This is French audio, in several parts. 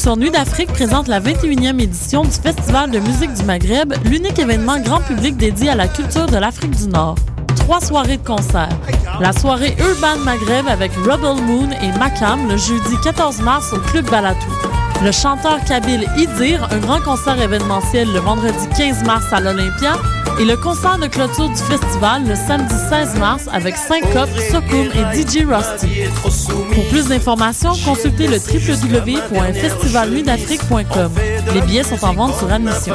Productions Nuit d'Afrique présentent la 21e édition du Festival de musique du Maghreb, l'unique événement grand public dédié à la culture de l'Afrique du Nord. Trois soirées de concert. La soirée Urban Maghreb avec Rebel Moon et Makam le jeudi 14 mars au Club Balatou. Le chanteur kabyle Idir, un grand concert événementiel le vendredi 15 mars à l'Olympia, et le concert de clôture du festival le samedi 16 mars avec Syncope, Sokoum et DJ Rusty. Pour plus d'informations, consultez le www.festivalnuitdafrique.com. Les billets sont en vente sur admission.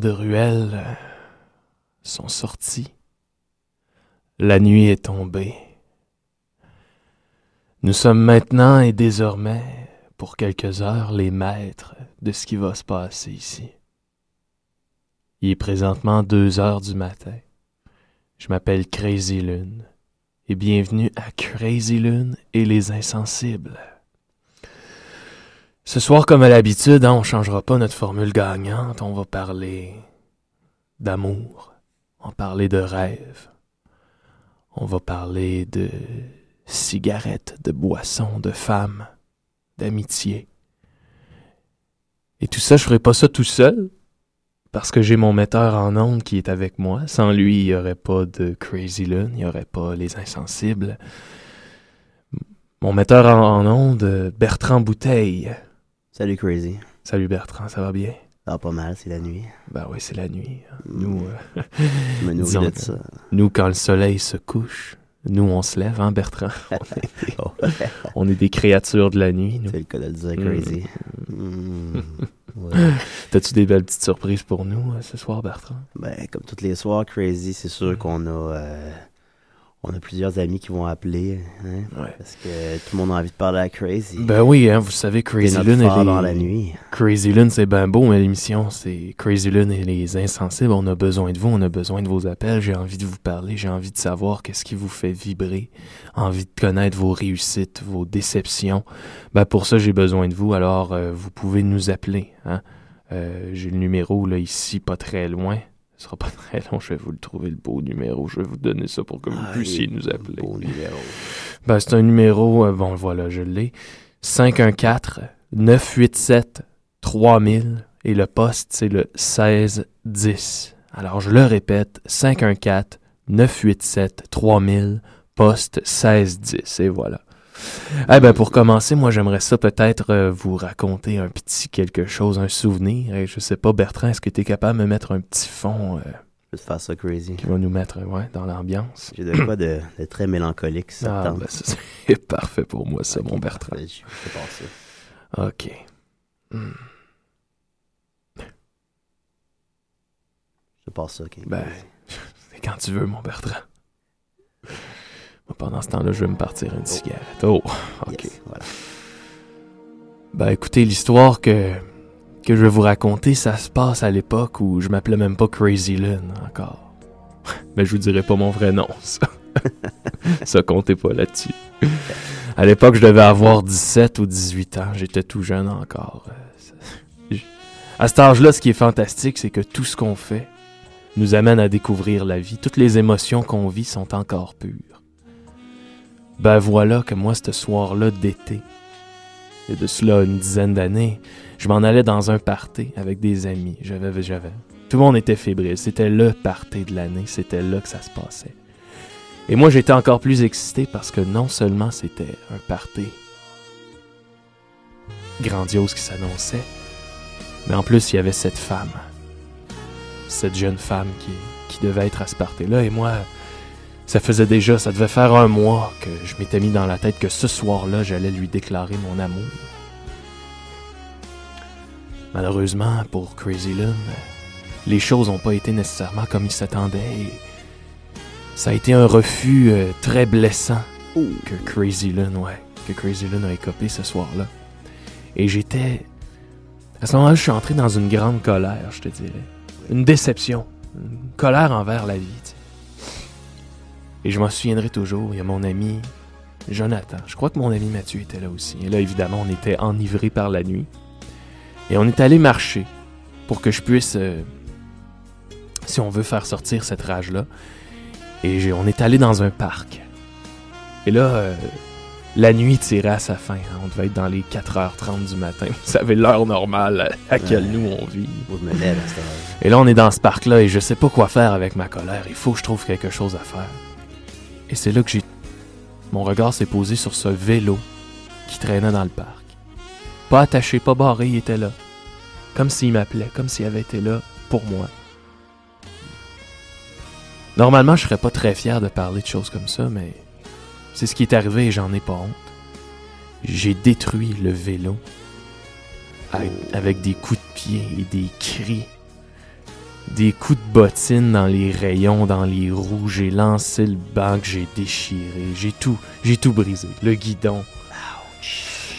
De ruelle euh, sont sortis. La nuit est tombée. Nous sommes maintenant et désormais, pour quelques heures, les maîtres de ce qui va se passer ici. Il est présentement deux heures du matin. Je m'appelle Crazy Lune et bienvenue à Crazy Lune et les insensibles. Ce soir, comme à l'habitude, hein, on changera pas notre formule gagnante. On va parler d'amour. On va parler de rêve. On va parler de cigarettes, de boissons, de femmes, d'amitié. Et tout ça, je ferai pas ça tout seul. Parce que j'ai mon metteur en ondes qui est avec moi. Sans lui, il n'y aurait pas de Crazy Lune, il n'y aurait pas les insensibles. Mon metteur en ondes, Bertrand Bouteille. Salut Crazy. Salut Bertrand, ça va bien? Ah, pas mal, c'est la nuit. Ben oui, c'est la nuit. Nous, euh, me disons de que ça. nous, quand le soleil se couche, nous, on se lève, hein, Bertrand? On est, Oh, on est des créatures de la nuit, nous. c'est le cas de le dire, Mm. Crazy. Mm. Ouais. T'as-tu des belles petites surprises pour nous euh, ce soir, Bertrand? Ben, comme tous les soirs, Crazy, c'est Mm. sûr qu'on a, euh, on a plusieurs amis qui vont appeler. Hein, Ouais. parce que tout le monde a envie de parler à Crazy. Ben oui, hein, vous savez, Crazy Lune, elle dans est- la nuit. Crazy Lune, c'est ben beau, mais l'émission, c'est Crazy Lune et les insensibles. On a besoin de vous, on a besoin de vos appels. J'ai envie de vous parler, j'ai envie de savoir qu'est-ce qui vous fait vibrer, envie de connaître vos réussites, vos déceptions. Ben pour ça, j'ai besoin de vous. Alors, euh, vous pouvez nous appeler. Hein? Euh, j'ai le numéro là ici, pas très loin. Ce sera pas très long, je vais vous le trouver, le beau numéro. Je vais vous donner ça pour que vous Ah, puissiez nous appeler. Beau numéro. Ben, c'est un numéro, euh, bon, voilà, je l'ai. 514-987-3000 et le poste, c'est le 1610. Alors, je le répète, 514-987-3000, poste 1610. Et voilà. Eh ben, pour commencer, moi, j'aimerais ça peut-être euh, vous raconter un petit quelque chose, un souvenir. Et je sais pas, Bertrand, est-ce que tu es capable de me mettre un petit fond euh, Je vais te faire ça crazy. qui va nous mettre euh, ouais, dans l'ambiance? J'ai de quoi de, de très mélancolique, ça Ah, ben, c'est parfait pour moi, ça, mon Bertrand. parfait, Je passe ça. OK. Hmm. Je passe ça, ok. Ben, c'est quand tu veux, mon Bertrand. Pendant ce temps-là, je vais me partir une cigarette. Oh, OK. Yes, voilà. Ben écoutez, l'histoire que, que je vais vous raconter, ça se passe à l'époque où je m'appelais même pas Crazy Lynn encore. Mais je vous dirai pas mon vrai nom, ça. ça comptez pas là-dessus. À l'époque, je devais avoir 17 ou 18 ans. J'étais tout jeune encore. Euh, À cet âge-là, ce qui est fantastique, c'est que tout ce qu'on fait nous amène à découvrir la vie. Toutes les émotions qu'on vit sont encore pures. Ben voilà que moi, ce soir-là d'été, et de cela une dizaine d'années, je m'en allais dans un party avec des amis. J'avais, j'avais. Tout le monde était fébrile. C'était le party de l'année. C'était là que ça se passait. Et moi, j'étais encore plus excité parce que non seulement c'était un party grandiose qui s'annonçait, mais en plus, il y avait cette femme. Cette jeune femme qui, qui devait être à ce party-là. Et moi, ça faisait déjà, ça devait faire un mois que je m'étais mis dans la tête que ce soir-là, j'allais lui déclarer mon amour. Malheureusement, pour Crazy Lynn, les choses n'ont pas été nécessairement comme il s'attendait ça a été un refus euh, très blessant que Crazy Lynn, ouais, que Crazy Lynn a écopé ce soir-là. Et j'étais... À ce moment-là, je suis entré dans une grande colère, je te dirais. Une déception. Une colère envers la vie, tu. Et je m'en souviendrai toujours, il y a mon ami Jonathan. Je crois que mon ami Mathieu était là aussi. Et là, évidemment, on était enivrés par la nuit. Et on est allé marcher pour que je puisse, euh, si on veut, faire sortir cette rage-là. Et on est allé dans un parc. Et là, euh, la nuit tirait à sa fin. hein. On devait être dans les 4h30 du matin. Vous savez, l'heure normale à laquelle Ouais. nous on vit. Me lève. Et là, on est dans ce parc-là et je sais pas quoi faire avec ma colère. Il faut que je trouve quelque chose à faire. Et c'est là que j'ai. Mon regard s'est posé sur ce vélo qui traînait dans le parc. Pas attaché, pas barré, il était là. Comme s'il m'appelait, comme s'il avait été là pour moi. Normalement, je serais pas très fier de parler de choses comme ça, mais c'est ce qui est arrivé et j'en ai pas honte. J'ai détruit le vélo avec, avec des coups de pied et des cris. Des coups de bottine dans les rayons, dans les roues. J'ai lancé le banc j'ai déchiré. J'ai tout, j'ai tout brisé. Le guidon.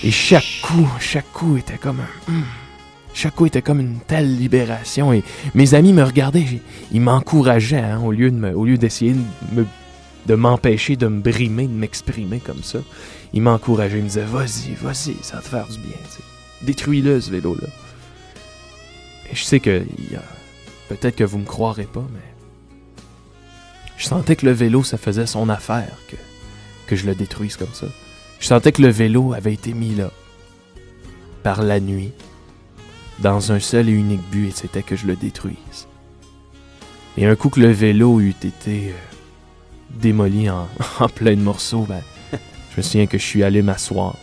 Et chaque coup, chaque coup était comme un... hum. Chaque coup était comme une telle libération. Et mes amis me regardaient, ils m'encourageaient hein, au lieu de au lieu d'essayer de me- de m'empêcher de me brimer, de m'exprimer comme ça. Ils m'encourageaient, ils me disaient Vas-y, vas-y, ça va te faire du bien. Détruis-le, ce vélo-là. Et je sais que il y a- peut-être que vous me croirez pas, mais je sentais que le vélo, ça faisait son affaire que, que je le détruise comme ça. Je sentais que le vélo avait été mis là, par la nuit, dans un seul et unique but, et c'était que je le détruise. Et un coup que le vélo eût été euh, démoli en, en plein de morceaux, ben, je me souviens que je suis allé m'asseoir.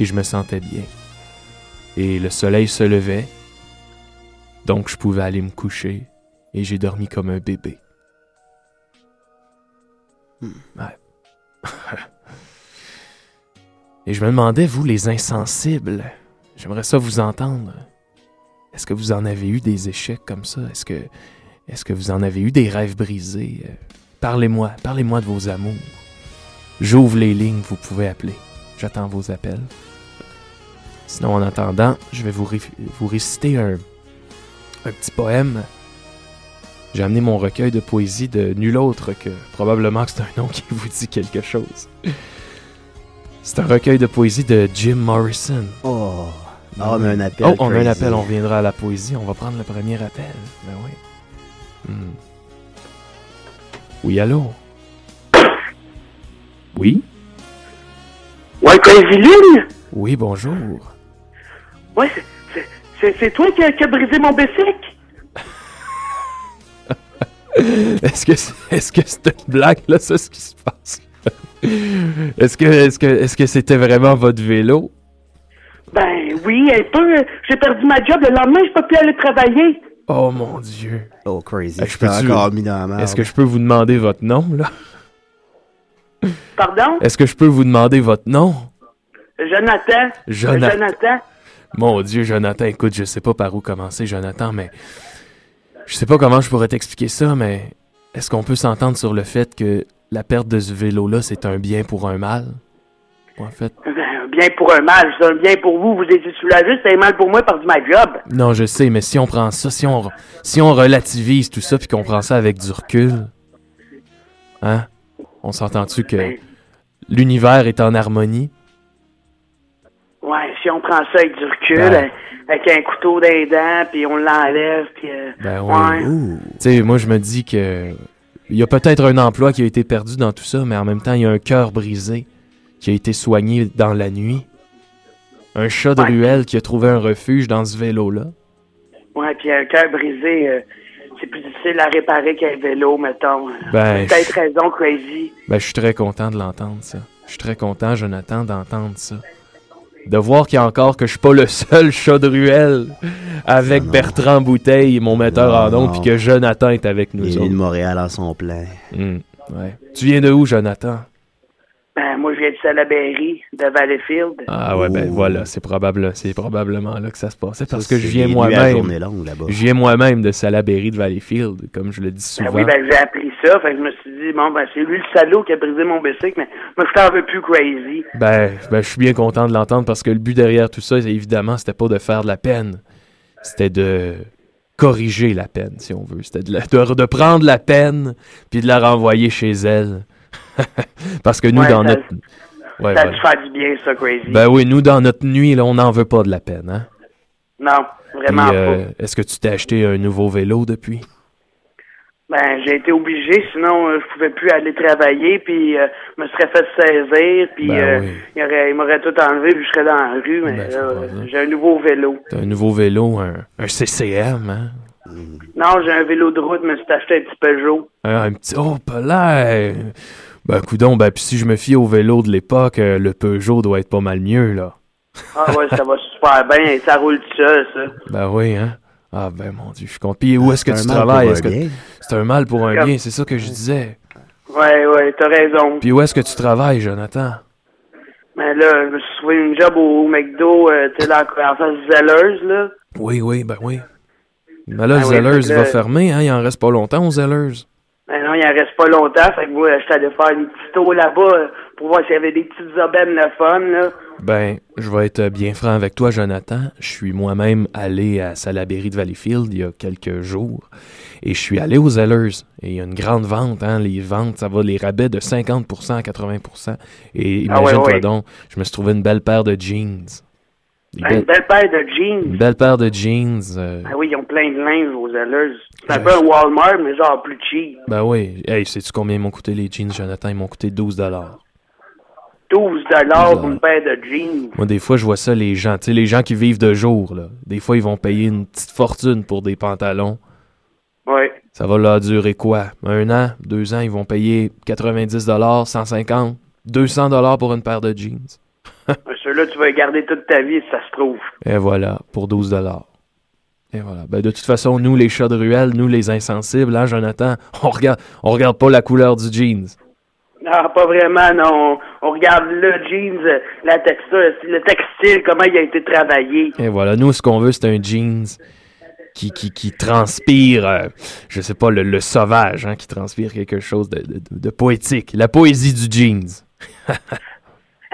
Et je me sentais bien. Et le soleil se levait, donc je pouvais aller me coucher, et j'ai dormi comme un bébé. Ouais. et je me demandais, vous les insensibles, j'aimerais ça vous entendre. Est-ce que vous en avez eu des échecs comme ça? Est-ce que, est-ce que vous en avez eu des rêves brisés? Euh, Parlez-moi, parlez-moi de vos amours. J'ouvre les lignes, vous pouvez appeler. J'attends vos appels. Sinon, en attendant, je vais vous, ré- vous réciter un, un petit poème. J'ai amené mon recueil de poésie de nul autre que probablement que c'est un nom qui vous dit quelque chose. C'est un recueil de poésie de Jim Morrison. Oh! Ah, mais un appel. Oh, on a un appel, on viendra à la poésie, on va prendre le premier appel. Ben oui. Hmm. Oui, allô? Oui? Ouais, Crazy Lune? Oui, bonjour. Ouais, c'est- toi qui a, qui a brisé mon bicycle? Est-ce que c'est est -ce que c'est une blague, là, ça, ce qui se passe? Est-ce que est-ce que est-ce que c'était vraiment votre vélo? Ben oui, un peu. J'ai perdu ma job. Le lendemain, je peux plus aller travailler. Oh mon dieu. Oh, crazy. Je je suis peux-tu- encore mis dans la merde. Est-ce que je peux vous demander votre nom, là? Pardon? Est-ce que je peux vous demander votre nom? Jonathan. Jonathan. Jonathan. Mon Dieu, Jonathan, écoute, je sais pas par où commencer, Jonathan, mais je sais pas comment je pourrais t'expliquer ça, mais est-ce qu'on peut s'entendre sur le fait que la perte de ce vélo-là, c'est un bien pour un mal? En fait, un bien pour un mal, c'est un bien pour vous. Vous étiez soulagé, c'est un mal pour moi, perdu ma job. non, je sais, mais si on prend ça, si on, si on relativise tout ça, puis qu'on prend ça avec du recul, hein? On s'entend-tu que Ben, l'univers est en harmonie? Si on prend ça avec du recul, Ben. euh, avec un couteau dans les dents, puis on l'enlève, puis... euh, Ben ouais. Tu sais, moi, je me dis que il y a peut-être un emploi qui a été perdu dans tout ça, mais en même temps, il y a un cœur brisé qui a été soigné dans la nuit. Un chat de Ouais. ruelle qui a trouvé un refuge dans ce vélo-là. Ouais, puis un cœur brisé, euh, c'est plus difficile à réparer qu'un vélo, mettons. Ben, peut-être raison, Crazy. Ben, je suis très content de l'entendre, ça. Je suis très content, Jonathan, d'entendre ça. De voir qu'il y a encore que je suis pas le seul chat de ruelle avec non. Bertrand Bouteille, mon metteur en ondes, puis que Jonathan est avec nous Il est de Montréal en son plein. Hmm, ouais. Tu viens de où, Jonathan? Ben, moi, je viens de Salaberry, de Valleyfield. Ah ouais, ben voilà, c'est probable, c'est probablement là que ça se passait parce Ça, que je c'est viens moi-même. Je viens moi-même de Salaberry de Valleyfield, comme je le dis Ben souvent. oui, ben j'ai appris ça, fait que je me suis dit, bon, ben c'est lui le salaud qui a brisé mon bicycle, mais moi, je t'en veux plus, Crazy. Ben, ben, je suis bien content de l'entendre parce que le but derrière tout ça, c'est- évidemment, c'était pas de faire de la peine. C'était de corriger la peine, si on veut. C'était de, de, de prendre la peine puis de la renvoyer chez elle. parce que nous, Ouais, dans ça- notre... Ouais, Ça a dû faire du bien, ça, Crazy. Ben oui, nous, dans notre nuit, là, on n'en veut pas de la peine, hein? non, vraiment euh, est-ce que tu t'es acheté un nouveau vélo depuis? pas. Ben, j'ai été obligé, sinon, euh, je pouvais plus aller travailler, puis euh, je me serais fait saisir, puis Ben euh, oui. il, aurait- il m'aurait tout enlevé, puis je serais dans la rue, mais Ben, là, euh, bien. j'ai un nouveau vélo. T'as un nouveau vélo, un, un CCM, hein? Non, j'ai un vélo de route, mais c'est acheté un petit Peugeot. Un, un petit. Oh, pas là! Ben, coudon, ben, puis si je me fie au vélo de l'époque, euh, le Peugeot doit être pas mal mieux, là. Ah ouais, ça va super bien, ça roule tout seul, ça. Ben oui, hein? Ah, ben, mon Dieu, je suis content. Puis où est-ce que tu travailles? que c'est un mal pour un Comme- bien? C'est ça que je disais. Ouais, ouais, t'as raison. Puis où est-ce que tu travailles, Jonathan? Mais là, je me suis trouvé une job au McDo, euh, tu sais, là, en face du Zellers, là. Oui, oui, ben oui. Ben là, Ah oui, fait que il va là- fermer, hein? Il en reste pas longtemps au Zellers. Ben non, il en reste pas longtemps, fait que moi, j'étais allé faire une petite tour là-bas euh, pour voir s'il y avait des petites aubaines le fun, là. Ben, je vais être bien franc avec toi, Jonathan. Je suis moi-même allé à Salaberry de Valleyfield il y a quelques jours. Et je suis allé aux Zellers. Et il y a une grande vente, hein. Les ventes, ça va les rabais de 50% à 80%. Et Ah ouais, imagine-toi ouais. donc, je me suis trouvé une belle paire de jeans. Une belle paire de une jeans. belle paire de jeans. euh, Ah oui, ils ont plein de linge aux Zellers. C'est un peu un Walmart, mais genre plus cheap. ben oui. Hey, sais-tu combien ils m'ont coûté les jeans, Jonathan? Ils m'ont coûté 12 dollars. 12 dollars une paire de jeans. Moi, des fois, je vois ça, les gens, tu sais, les gens qui vivent de jour, là. Des fois, ils vont payer une petite fortune pour des pantalons. Ouais. Ça va leur durer quoi? Un an, deux ans, ils vont payer 90 150 200 pour une paire de jeans? Ceux-là, tu vas les garder toute ta vie, si ça se trouve. Et voilà, pour 12 Et voilà. Ben, de toute façon, nous, les chats de ruelle, nous, les insensibles, hein, Jonathan, on regarde, on regarde pas la couleur du jeans. Non, pas vraiment, non. On regarde le jeans, la texture, le textile, comment il a été travaillé. Et voilà, nous, ce qu'on veut, c'est un jeans qui, qui, qui transpire, euh, je sais pas, le, le sauvage, hein, qui transpire quelque chose de, de- de poétique. La poésie du jeans.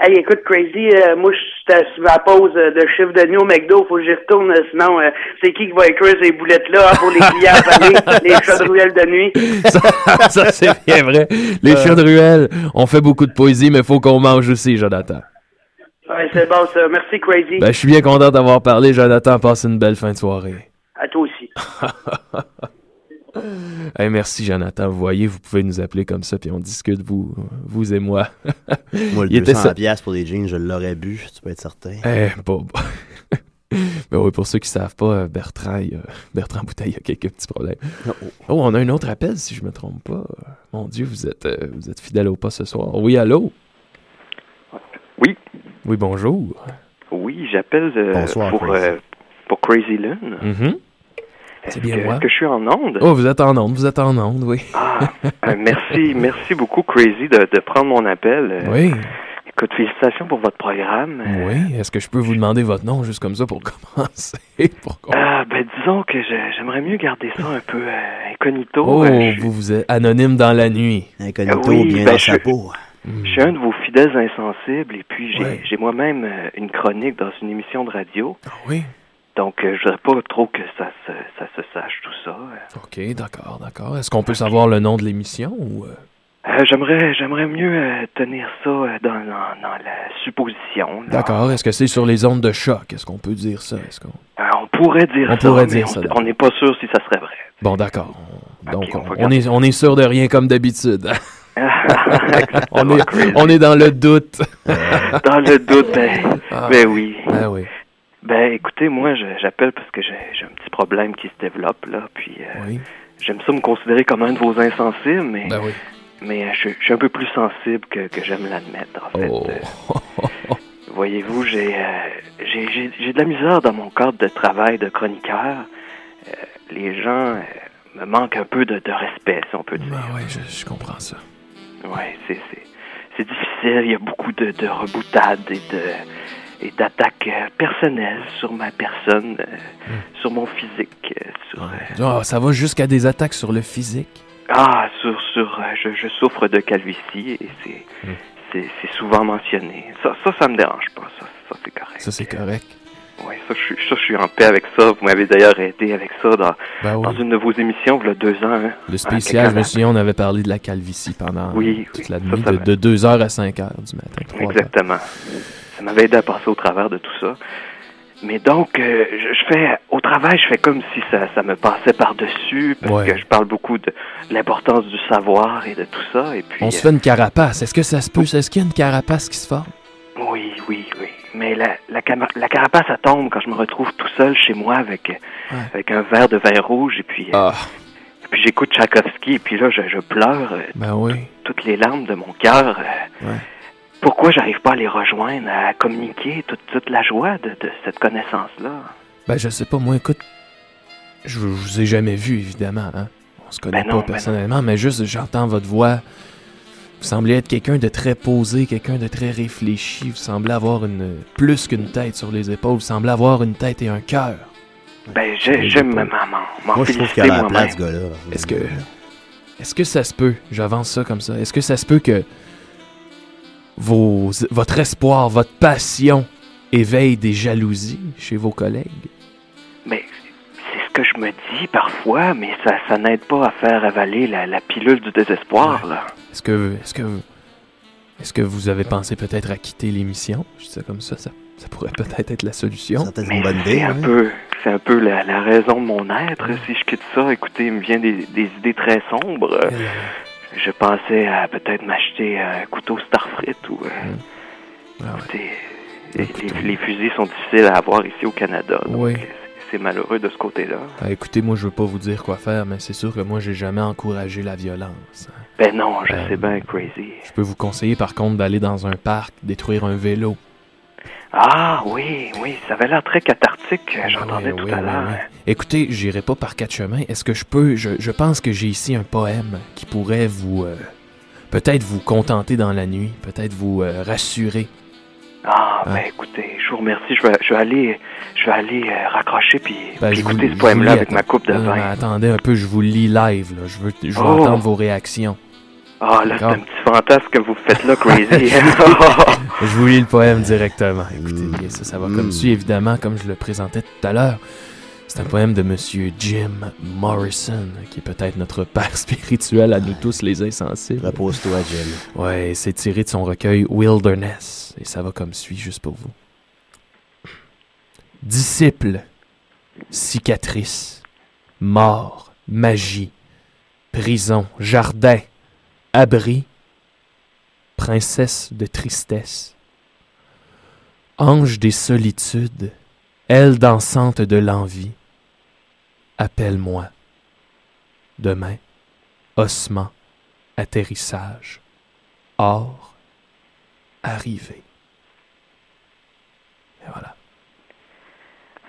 Hey, écoute, Crazy, euh, moi, je suis sur ma pause euh, de chiffre de nuit au McDo, faut que j'y retourne, euh, sinon, euh, c'est qui qui va écrire ces boulettes-là hein, pour les clients les chats de ruelle de nuit? ça, ça, c'est bien vrai. Les chats de ruelle, on fait beaucoup de poésie, mais faut qu'on mange aussi, Jonathan. Ouais, c'est bon, ça. Merci, Crazy. Ben, je suis bien content d'avoir parlé, Jonathan. Passe une belle fin de soirée. À toi aussi. Hey, merci, Jonathan. Vous voyez, vous pouvez nous appeler comme ça, puis on discute, vous, vous et moi. Moi, le Il était 200 ça- piastres pour des jeans, je l'aurais bu, tu peux être certain. Eh, bon. bon. Mais oui, pour ceux qui savent pas, euh, Bertrand, a- Bertrand Bouteille a quelques petits problèmes. Oh, Oh, on a un autre appel, si je me trompe pas. Mon Dieu, vous êtes, euh, vous êtes fidèle au pas ce soir. Oui, allô? Oui. Oui, bonjour. Oui, j'appelle euh, pour, Crazy. euh, pour Crazy Lune. C'est bien que, moi. est-ce que je suis en onde? Oh, vous êtes en onde, vous êtes en onde, oui. Ah, euh, merci, merci beaucoup, Crazy, de, de prendre mon appel. Euh, Oui, Écoute, félicitations pour votre programme. Euh, oui. Est-ce que je peux vous demander votre nom juste comme ça pour commencer? Pour qu'on- Ah, ben disons que j'aimerais mieux garder ça un peu euh, incognito. Oh, Euh, je, vous, vous êtes anonyme dans la nuit. Incognito, Oui, bien ben, dans je- sa peau. Hmm. je suis un de vos fidèles insensibles et puis j'ai Ouais. j'ai moi-même euh, une chronique dans une émission de radio. Ah oui? Donc, euh, je voudrais pas trop que ça se, ça se sache, tout ça. OK, d'accord, d'accord. Est-ce qu'on peut savoir le nom de l'émission ou... euh? Euh, j'aimerais, j'aimerais mieux euh, tenir ça euh, dans, dans, dans la supposition. D'accord. Est-ce que c'est sur les ondes de choc? Est-ce qu'on peut dire ça? Est-ce qu'on... Euh, on pourrait dire On ça, pourrait mais dire on- ça, on n'est pas sûr si ça serait vrai. Bon, d'accord. On- Donc, on est, on est sûr de rien comme d'habitude. on, est, crazy. on est dans le doute. Dans le doute, ben, Ah. ben oui. Ah oui. Ben écoutez, moi j'appelle parce que j'ai un petit problème qui se développe là, puis euh, Oui. j'aime ça me considérer comme un de vos insensibles, mais Ben oui. mais euh, je, je suis un peu plus sensible que, que j'aime l'admettre en fait. Oh. Euh, Voyez-vous, j'ai euh, j'ai j'ai- j'ai de la misère dans mon cadre de travail de chroniqueur. Euh, les gens me manquent un peu de, de respect, si on peut dire. Ben oui, je, je comprends ça. C'est c'est difficile. Il y a beaucoup de, de reboutades et de et d'attaques euh, personnelles sur ma personne, euh, sur mon physique, euh, sur ça va jusqu'à des attaques sur le physique? ah sur sur je, je souffre de calvitie et c'est Hmm. c'est souvent mentionné. Ça ça ça me dérange pas. Ça ça c'est correct. Ça, c'est correct. Ouais, ça je suis ça je suis en paix avec ça. Vous m'avez d'ailleurs aidé avec ça dans Ben dans oui. une de vos émissions il y a deux ans. hein. Le spécial, je me souviens, on avait parlé de la calvitie pendant Oui, toute oui, la nuit, ça de, de 2h à 5h du matin. heures. Ça m'avait aidé à passer au travers de tout ça. Mais donc, euh, je, je fais au travail, je fais comme si ça, ça me passait par-dessus, parce Ouais. que je parle beaucoup de l'importance du savoir et de tout ça. Et puis, On se fait une carapace. Est-ce que ça se peut? Est-ce qu'il y a une carapace qui se forme? euh, oui, oui, oui. Mais la, la, la carapace, ça tombe quand je me retrouve tout seul chez moi avec, euh, Ouais. avec un verre de vin rouge et puis, euh, Ah, puis j'écoute Tchaïkovski et puis là, je, je pleure euh, ben oui. toutes les larmes de mon cœur. euh, Ouais. Pourquoi j'arrive pas à les rejoindre, à communiquer toute, toute la joie de, de cette connaissance-là? Ben, je sais pas, moi, écoute, je, je vous ai jamais vu, évidemment, hein. On se connaît Ben non, pas ben personnellement, mais juste, j'entends votre voix. Vous semblez être quelqu'un de très posé, quelqu'un de très réfléchi. Vous semblez avoir une plus qu'une tête sur les épaules. Vous semblez avoir une tête et un cœur. Ben, j'aime m'en m'en Moi, je trouve qu'il a la place, ce gars-là. Est-ce que. Est-ce que ça se peut, j'avance ça comme ça, est-ce que ça se peut que vos, votre espoir, votre passion éveille des jalousies chez vos collègues? Mais c'est ce que je me dis parfois, mais ça, ça n'aide pas à faire avaler la, la pilule du désespoir, là. Est-ce que, est-ce que, est-ce que vous avez pensé peut-être à quitter l'émission? Je dis ça comme ça, ça, ça pourrait peut-être être la solution. C'est un peu, c'est un peu la, la raison de mon être. Si je quitte ça, écoutez, il me vient des, des idées très sombres. Euh, Je pensais à peut-être m'acheter un couteau Starfrit ou... euh, ah ouais. écoutez, les, fusils sont difficiles à avoir ici au Canada. Donc Oui. c'est- c'est malheureux de ce côté-là. Ah, écoutez, moi, je veux pas vous dire quoi faire, mais c'est sûr que moi, j'ai jamais encouragé la violence. hein. Ben non, je Euh, sais bien, crazy. Je peux vous conseiller, par contre, d'aller dans un parc, détruire un vélo. Ah oui, oui, ça avait l'air très cathartique, euh, j'entendais Oui, tout oui, à l'heure. oui. Écoutez, j'irai pas par quatre chemins. Est-ce que je peux... Je, je pense que j'ai ici un poème qui pourrait vous... euh, peut-être vous contenter dans la nuit, peut-être vous euh, rassurer. Ah, Hein? ben écoutez, je vous remercie, je vais, je vais aller, je vais aller euh, raccrocher puis, Ben, puis vous- écouter ce poème-là avec ma coupe de vin. attendez un peu, je vous lis live, là. Je veux, je veux Oh. entendre vos réactions. Ah, là, c'est un petit fantasme que vous faites là, crazy. Je vous lis le poème directement. Écoutez, Mm. bien, ça, ça va Mm. comme suit, évidemment, comme je le présentais tout à l'heure. C'est un poème de Monsieur Jim Morrison, qui est peut-être notre père spirituel à nous tous les insensibles. Repose-toi, Jim. Ouais, c'est tiré de son recueil Wilderness, et ça va comme suit, juste pour vous. Disciple, cicatrice, mort, magie, prison, jardin, abri, princesse de tristesse, ange des solitudes, aile dansante de l'envie, appelle-moi. Demain, ossement, atterrissage. Or, arrivé. Et voilà.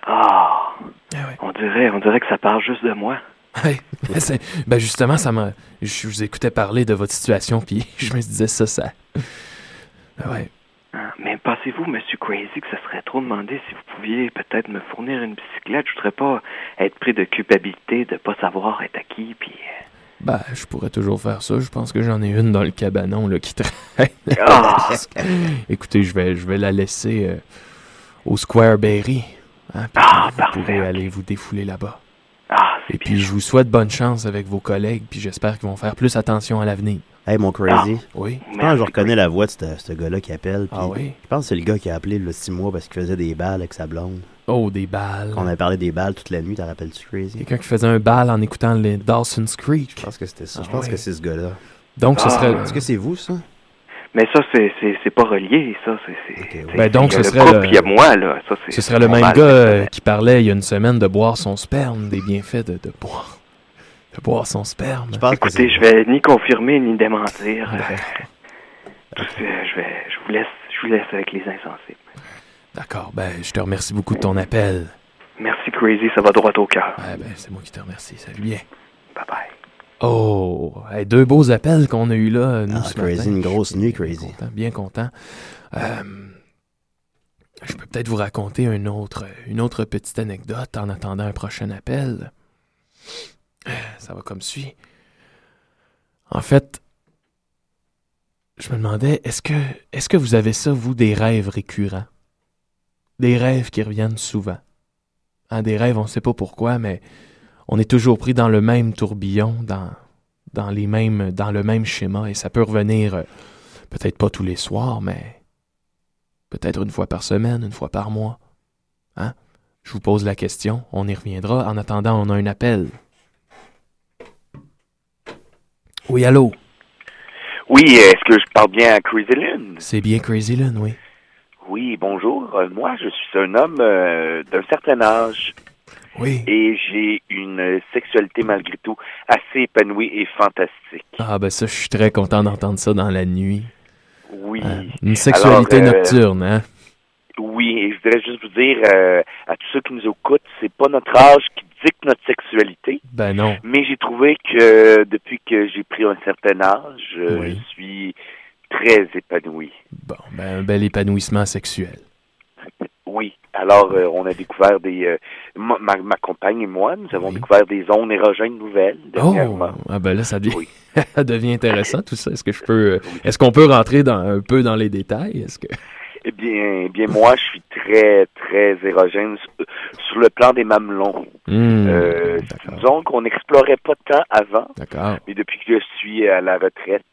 Ah, Eh on dirait, on dirait que ça parle juste de moi. Ouais, ben, ben justement, ça m'a. Je vous écoutais parler de votre situation, puis je me disais ça, ça. Ben Ouais. Ah, Mais pensez-vous, Monsieur Crazy, que ce serait trop demandé si vous pouviez peut-être me fournir une bicyclette? Je voudrais pas être pris de culpabilité de pas savoir être à qui, puis... euh, Ben, je pourrais toujours faire ça. Je pense que j'en ai une dans le cabanon là, qui traîne. Ah! Écoutez, je vais, je vais la laisser euh, au Square Berry. hein, puis Ah, vous parfait, pourrez aller vous défouler là-bas. Ah, Et puis, je vous souhaite bonne chance avec vos collègues, puis j'espère qu'ils vont faire plus attention à l'avenir. Hey, mon crazy. Oui. Je pense que je reconnais la voix de ce gars-là qui appelle. puis Ah oui? Je pense que c'est le gars qui a appelé le six mois parce qu'il faisait des balles avec sa blonde. Oh, des balles. On avait parlé des balles toute la nuit, t'en rappelles-tu, crazy? Quelqu'un qui faisait un bal en écoutant les Dawson's Creek. Je pense que c'était ça. Ah je pense que c'est ce gars-là. Donc, ce Ah. serait. Est-ce que c'est vous, ça? Mais ça, c'est, c'est, c'est pas relié, ça, c'est... c'est, Ok, ouais. c'est- Ben donc, il y a ce le serait couple, le- il y a moi, là. Ça, c'est, Ce serait le même gars euh, qui parlait il y a une semaine de boire son sperme, des bienfaits de, de boire. De boire son sperme. Je Écoutez, je vais ni confirmer ni démentir. euh, tout ce- je vais, je vous laisse, je vous laisse avec les insensés. D'accord, ben je te remercie beaucoup de ton appel. Merci Crazy, ça va droit au cœur. Ouais, ben c'est moi qui te remercie, salut bien. Bye bye. Oh, hey, deux beaux appels qu'on a eu là, nous, Ah, ce crazy, matin. une grosse nuit, Bien crazy. content, bien content. Euh, je peux peut-être vous raconter une autre, une autre petite anecdote en attendant un prochain appel. Euh, Ça va comme suit. En fait, je me demandais, est-ce que, est-ce que vous avez ça, vous, des rêves récurrents? Des rêves qui reviennent souvent. Hein, des rêves, on ne sait pas pourquoi, mais on est toujours pris dans le même tourbillon, dans, dans, les mêmes, dans le même schéma, et ça peut revenir euh, peut-être pas tous les soirs, mais peut-être une fois par semaine, une fois par mois. Hein? Je vous pose la question, on y reviendra. En attendant, on a un appel. Oui, allô? Oui, est-ce que je parle bien à Crazy Lynn? C'est bien Crazy Lune, oui. Oui, bonjour. Euh, moi, je suis un homme euh, d'un certain âge Oui. et j'ai une sexualité malgré tout assez épanouie et fantastique. Ah, ben ça, je suis très content d'entendre ça dans la nuit. Oui. Hein? Une sexualité Alors, euh, nocturne, hein? Oui, et je voudrais juste vous dire euh, à tous ceux qui nous écoutent, c'est pas notre âge qui dicte notre sexualité, Ben non. mais j'ai trouvé que depuis que j'ai pris un certain âge, euh, Oui. je suis très épanoui. Bon, ben un bel épanouissement sexuel. Alors, euh, on a découvert des... euh, ma, compagne et moi, nous avons Oui. découvert des zones érogènes nouvelles Oh! Ah ben là, ça devient, Oui. ça devient intéressant tout ça. Est-ce que je peux... euh, Est-ce qu'on peut rentrer dans, un peu dans les détails? Est-ce que... Eh bien, eh bien, moi, je suis très, très érogène sur, sur le plan des mamelons. Hmm, Euh, c'est une zone qu'on n'explorait pas tant avant, D'accord. mais depuis que je suis à la retraite,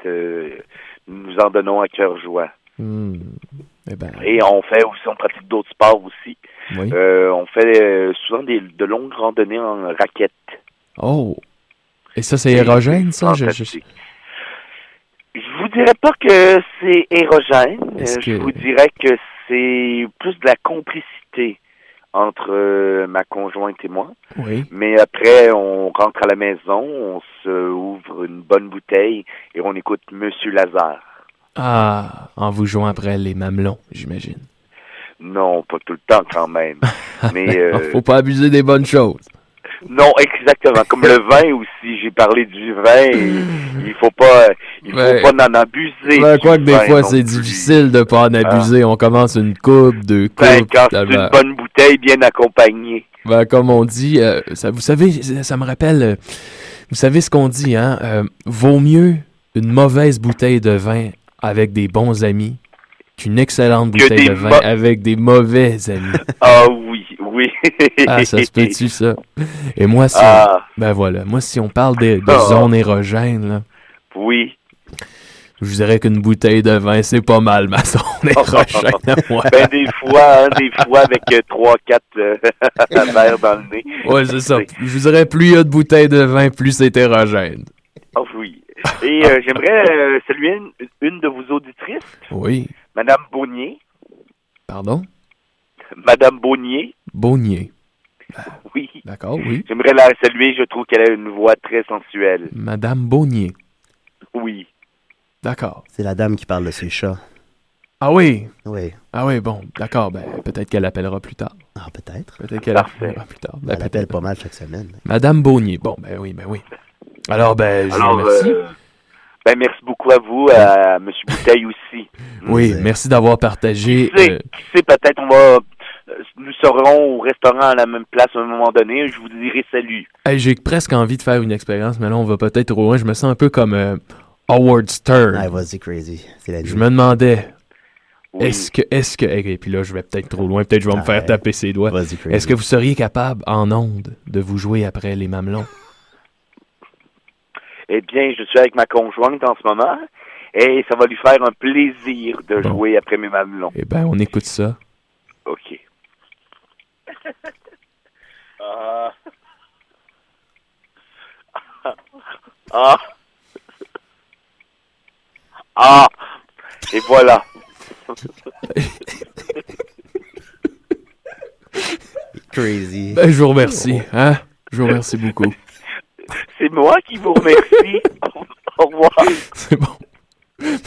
nous en donnons à cœur joie. Hmm. Eh ben, Et on fait aussi, on pratique d'autres sports aussi. oui. Euh, on fait euh, souvent des, de longues randonnées en raquette. Oh! Et ça, c'est érogène, ça? Je, je-. Je vous dirais pas que c'est érogène. Euh, Je que- vous dirais que c'est plus de la complicité entre euh, ma conjointe et moi. Oui. Mais après, on rentre à la maison, on se ouvre une bonne bouteille et on écoute Monsieur Lazare. Ah, en vous jouant après les mamelons, j'imagine. Non, pas tout le temps quand même. Mais euh, Faut pas abuser des bonnes choses. non, exactement. Comme le vin aussi, j'ai parlé du vin. et il faut pas, il faut Ouais. pas en abuser. Du quoi que des fois, c'est difficile de pas en abuser. On commence une coupe, deux coupes. Ben, quand c'est une bonne bouteille bien accompagnée. Ben, comme on dit, euh, ça, vous savez, ça ça me rappelle, euh, vous savez ce qu'on dit, hein? euh, vaut mieux une mauvaise bouteille de vin avec des bons amis qu'une excellente bouteille de vin avec des mauvais amis. Ah oui, oui. ah, ça se peut-tu, ça? Et moi, si Ah, on, ben voilà, moi, si on parle de, de Ah. zone érogène, là, oui. je vous dirais qu'une bouteille de vin, c'est pas mal ma zone érogène à moi. Ben des fois, hein, des fois avec euh, trois, quatre euh, verres dans le nez. Ouais, c'est ça. Je vous dirais, plus il y a de bouteilles de vin, plus c'est érogène. Ah oui. Et euh, j'aimerais euh, saluer une, une de vos auditrices, Oui. Madame Bonnier. Pardon? Madame Bonnier, Bonnier. oui. D'accord, oui. J'aimerais la saluer, je trouve qu'elle a une voix très sensuelle. Madame Bonnier. Oui. D'accord. C'est la dame qui parle de ses chats. Ah oui? Oui. Ah oui, bon, d'accord. Ben, peut-être qu'elle appellera plus tard. Ah, peut-être. Peut-être qu'elle Parfait. appellera plus tard. Ben, Elle peut-être. appelle pas mal chaque semaine. Madame Beaunier. Bon, ben oui, ben oui. Alors, ben, je vous Alors, remercie. euh, ben, merci beaucoup à vous, à M. Bouteille aussi. oui, merci d'avoir partagé. Qui sait, euh, qui sait, peut-être on va... euh, Nous serons au restaurant à la même place à un moment donné. Je vous dirai salut. hey, J'ai presque envie de faire une expérience, mais là, on va peut-être trop loin. Je me sens un peu comme euh, Howard Stern. Ah, vas-y, crazy. La. Je me demandais, Oui. est-ce que, est-ce que, et puis là, je vais peut-être trop loin, peut-être je vais me faire taper ses doigts. Vas-y, crazy. Est-ce que vous seriez capable, en ondes, de vous jouer après les mamelons? Eh bien, je suis avec ma conjointe en ce moment et ça va lui faire un plaisir de Bon. jouer après mes mamelons. Eh ben, on écoute ça. OK. Ah. Ah. Ah. Et voilà. Crazy. Ben, je vous remercie, hein? Je vous remercie beaucoup. C'est moi qui vous remercie. Au revoir. C'est bon.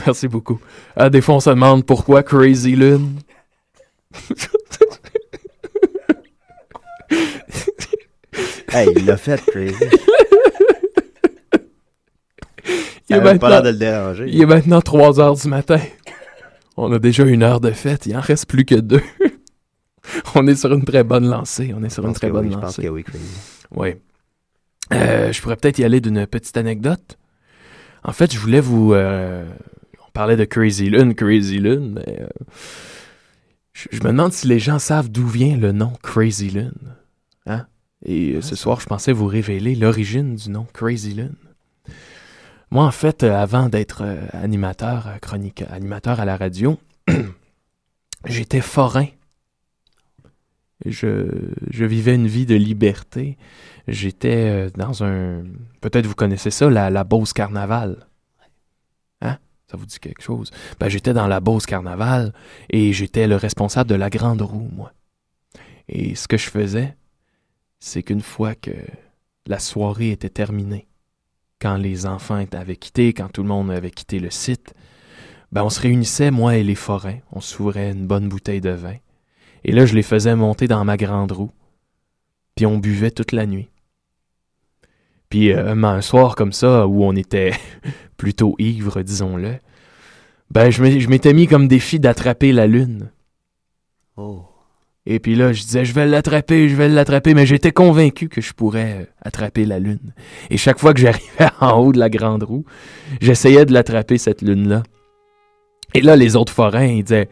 Merci beaucoup. Ah, des fois, on se demande pourquoi Crazy Lune. Hey, il l'a fait, crazy. Il est, pas de le déranger. il est maintenant 3 heures du matin. On a déjà une heure de fête. Il en reste plus que deux. on est sur une très bonne lancée. On est sur une très bonne oui, je pense lancée. que oui, crazy. Oui. Euh, je pourrais peut-être y aller d'une petite anecdote. En fait, je voulais vous. euh, on parlait de Crazy Lune, Crazy Lune, mais. euh, je, me demande si les gens savent d'où vient le nom Crazy Lune. Hein? Et ce soir, je pensais vous révéler l'origine du nom Crazy Lune. Moi, en fait, avant d'être animateur, chronique, animateur à la radio, j'étais forain. Je, vivais une vie de liberté. J'étais euh, dans un... Peut-être vous connaissez ça, la, la Beauce Carnaval. Hein? Ça vous dit quelque chose? Ben, j'étais dans la Beauce Carnaval et j'étais le responsable de la Grande Roue, moi. Et ce que je faisais, c'est qu'une fois que la soirée était terminée, quand les enfants avaient quitté, quand tout le monde avait quitté le site, ben on se réunissait, moi et les forains, on s'ouvrait une bonne bouteille de vin. Et là, je les faisais monter dans ma grande roue. Puis on buvait toute la nuit. Puis euh, un soir comme ça, où on était plutôt ivre, disons-le, ben je m'étais mis comme défi d'attraper la lune. Oh. Et puis là, je disais, je vais l'attraper, je vais l'attraper, mais j'étais convaincu que je pourrais euh, attraper la lune. Et chaque fois que j'arrivais en haut de la grande roue, j'essayais de l'attraper, cette lune-là. Et là, les autres forains, ils disaient,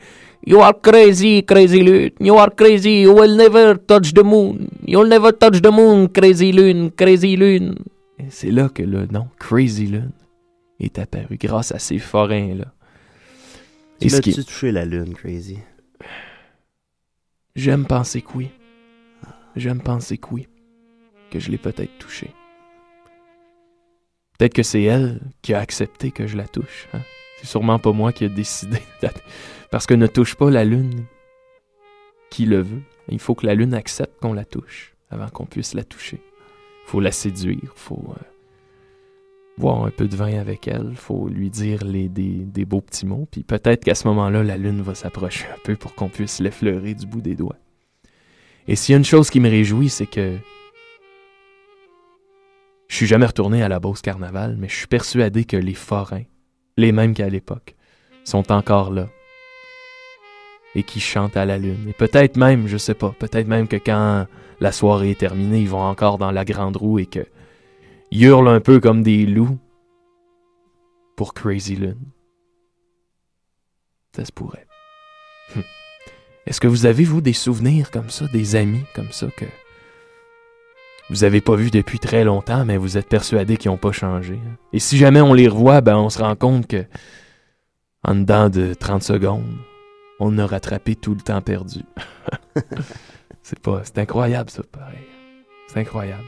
You are crazy, crazy lune. You are crazy. You will never touch the moon. You'll never touch the moon, crazy lune, crazy lune. Et c'est là que le nom Crazy Lune est apparu, grâce à ces forains-là. Tu ce qui- l'as-tu touché la lune, crazy? J'aime penser que oui. J'aime penser que oui. Que je l'ai peut-être touchée. Peut-être que c'est elle qui a accepté que je la touche. hein. C'est sûrement pas moi qui a décidé. Parce que ne touche pas la lune qui le veut. Il faut que la lune accepte qu'on la touche avant qu'on puisse la toucher. faut la séduire, faut euh, boire un peu de vin avec elle, faut lui dire les, des, des beaux petits mots, puis peut-être qu'à ce moment-là, la lune va s'approcher un peu pour qu'on puisse l'effleurer du bout des doigts. Et s'il y a une chose qui me réjouit, c'est que je suis jamais retourné à la Beauce Carnaval, mais je suis persuadé que les forains, les mêmes qu'à l'époque, sont encore là et qui chantent à la lune. Et peut-être même, je sais pas, peut-être même que quand la soirée est terminée, ils vont encore dans la grande roue et que ils hurlent un peu comme des loups pour Crazy Lune. Ça se pourrait. Hum. Est-ce que vous avez, vous, des souvenirs comme ça, des amis comme ça que vous avez pas vus depuis très longtemps, mais vous êtes persuadés qu'ils ont pas changé? hein? Et si jamais on les revoit, ben on se rend compte que en dedans de 30 secondes, on a rattrapé tout le temps perdu. c'est pas, c'est incroyable ça, pareil. C'est incroyable.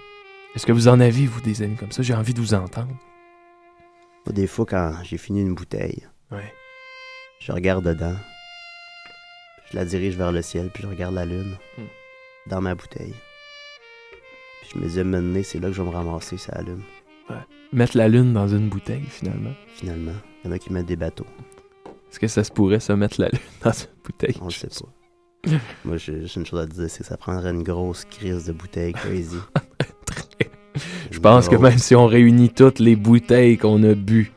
Est-ce que vous en avez, vous, des amis comme ça? J'ai envie de vous entendre. Des fois, quand j'ai fini une bouteille, Ouais. je regarde dedans, je la dirige vers le ciel, puis je regarde la lune Hmm. dans ma bouteille. Puis je me dis, donné, c'est là que je vais me ramasser, c'est la lune. Mettre la lune dans une bouteille, finalement. Finalement, il y en a qui mettent des bateaux. Est-ce que ça se pourrait, ça, mettre la lune dans une bouteille? On le sait pas. Moi, j'ai juste une chose à te dire, c'est que ça prendrait une grosse crise de bouteille crazy. Je pense que même si on réunit toutes les bouteilles qu'on a bu,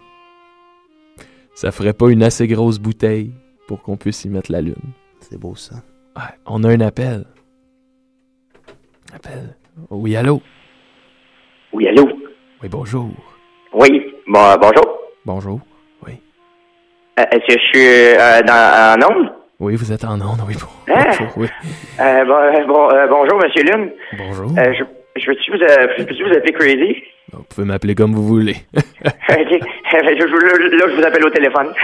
ça ferait pas une assez grosse bouteille pour qu'on puisse y mettre la lune. C'est beau, ça. Ouais, on a un appel. Appel. Oui, allô? Oui, allô? Oui, bonjour. Oui, bon, bonjour. Bonjour. Euh, Est-ce que je suis euh, dans, en onde? Oui, vous êtes en onde, oui. Bon, Hein? bonjour, oui. Euh, bon, euh, bon, euh, bonjour, Monsieur Lune. Bonjour. Je, je peux-tu vous, vous appeler Crazy? Vous pouvez m'appeler comme vous voulez. ok. Je- je- là, je vous appelle au téléphone.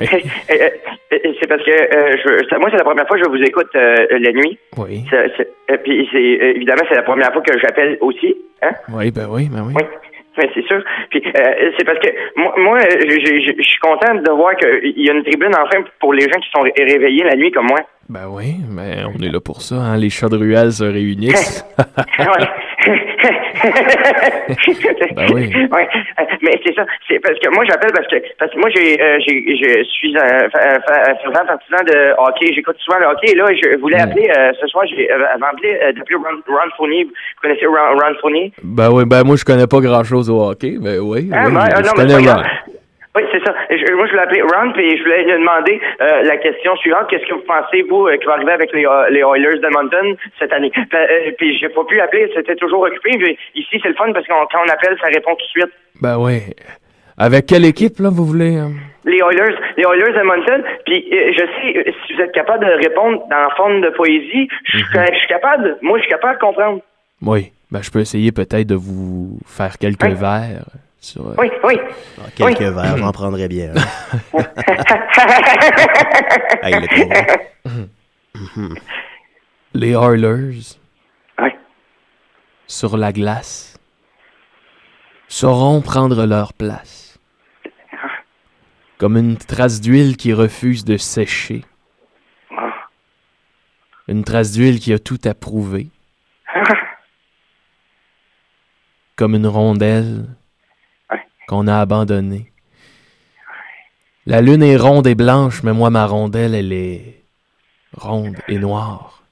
C'est parce que je, moi, c'est la première fois que je vous écoute la nuit. Oui. Puis, évidemment, c'est la première fois que j'appelle aussi. Hein? Oui, ben oui, ben oui. Oui. Oui, c'est sûr. Puis euh, c'est parce que moi, moi j'ai- je suis content de voir qu'il y a une tribune enfin pour les gens qui sont ré- réveillés la nuit comme moi. Ben oui, mais on est là pour ça, hein. Les chats de ruelle se réunissent. Ben oui. Ouais, mais c'est ça. C'est parce que moi j'appelle parce que parce que moi j'ai euh, j'ai je suis un fervent partisan de hockey. J'écoute souvent le hockey. Et là, je voulais appeler euh, ce soir. J'ai euh, avant d'appeler euh, d'appeler Ron, Ron Fournier. Vous connaissez Ron, Ron Fournier? ben oui, ben moi, je connais pas grand-chose au hockey, ben oui. Ah, oui, ben, je euh, non, mais Oui, c'est ça. Je- moi, je voulais appeler Ron, puis je voulais lui demander euh, la question suivante. Qu'est-ce que vous pensez, vous, euh, qui va arriver avec les, euh, les Oilers d'Edmonton cette année? Puis, puis j'ai pas pu appeler, c'était toujours occupé. Puis ici, c'est le fun parce que quand on appelle, ça répond tout de suite. Ben oui. Avec quelle équipe, là, vous voulez? hein? Les Oilers, les Oilers d'Edmonton. Puis euh, je sais, si vous êtes capable de répondre dans la forme de poésie, je suis je suis capable. Moi, je suis capable de comprendre. Oui. Ben, je peux essayer peut-être de vous faire quelques Oui. vers sur... euh, Oui, oui. Ah, quelques Oui. verres, j'en prendrais bien. hein. Hey, pauvre. Les Oilers, sur la glace, sauront prendre leur place. Comme une trace d'huile qui refuse de sécher. Une trace d'huile qui a tout approuvé. Comme une rondelle qu'on a abandonnée. La lune est ronde et blanche, mais moi, ma rondelle, elle est ronde et noire.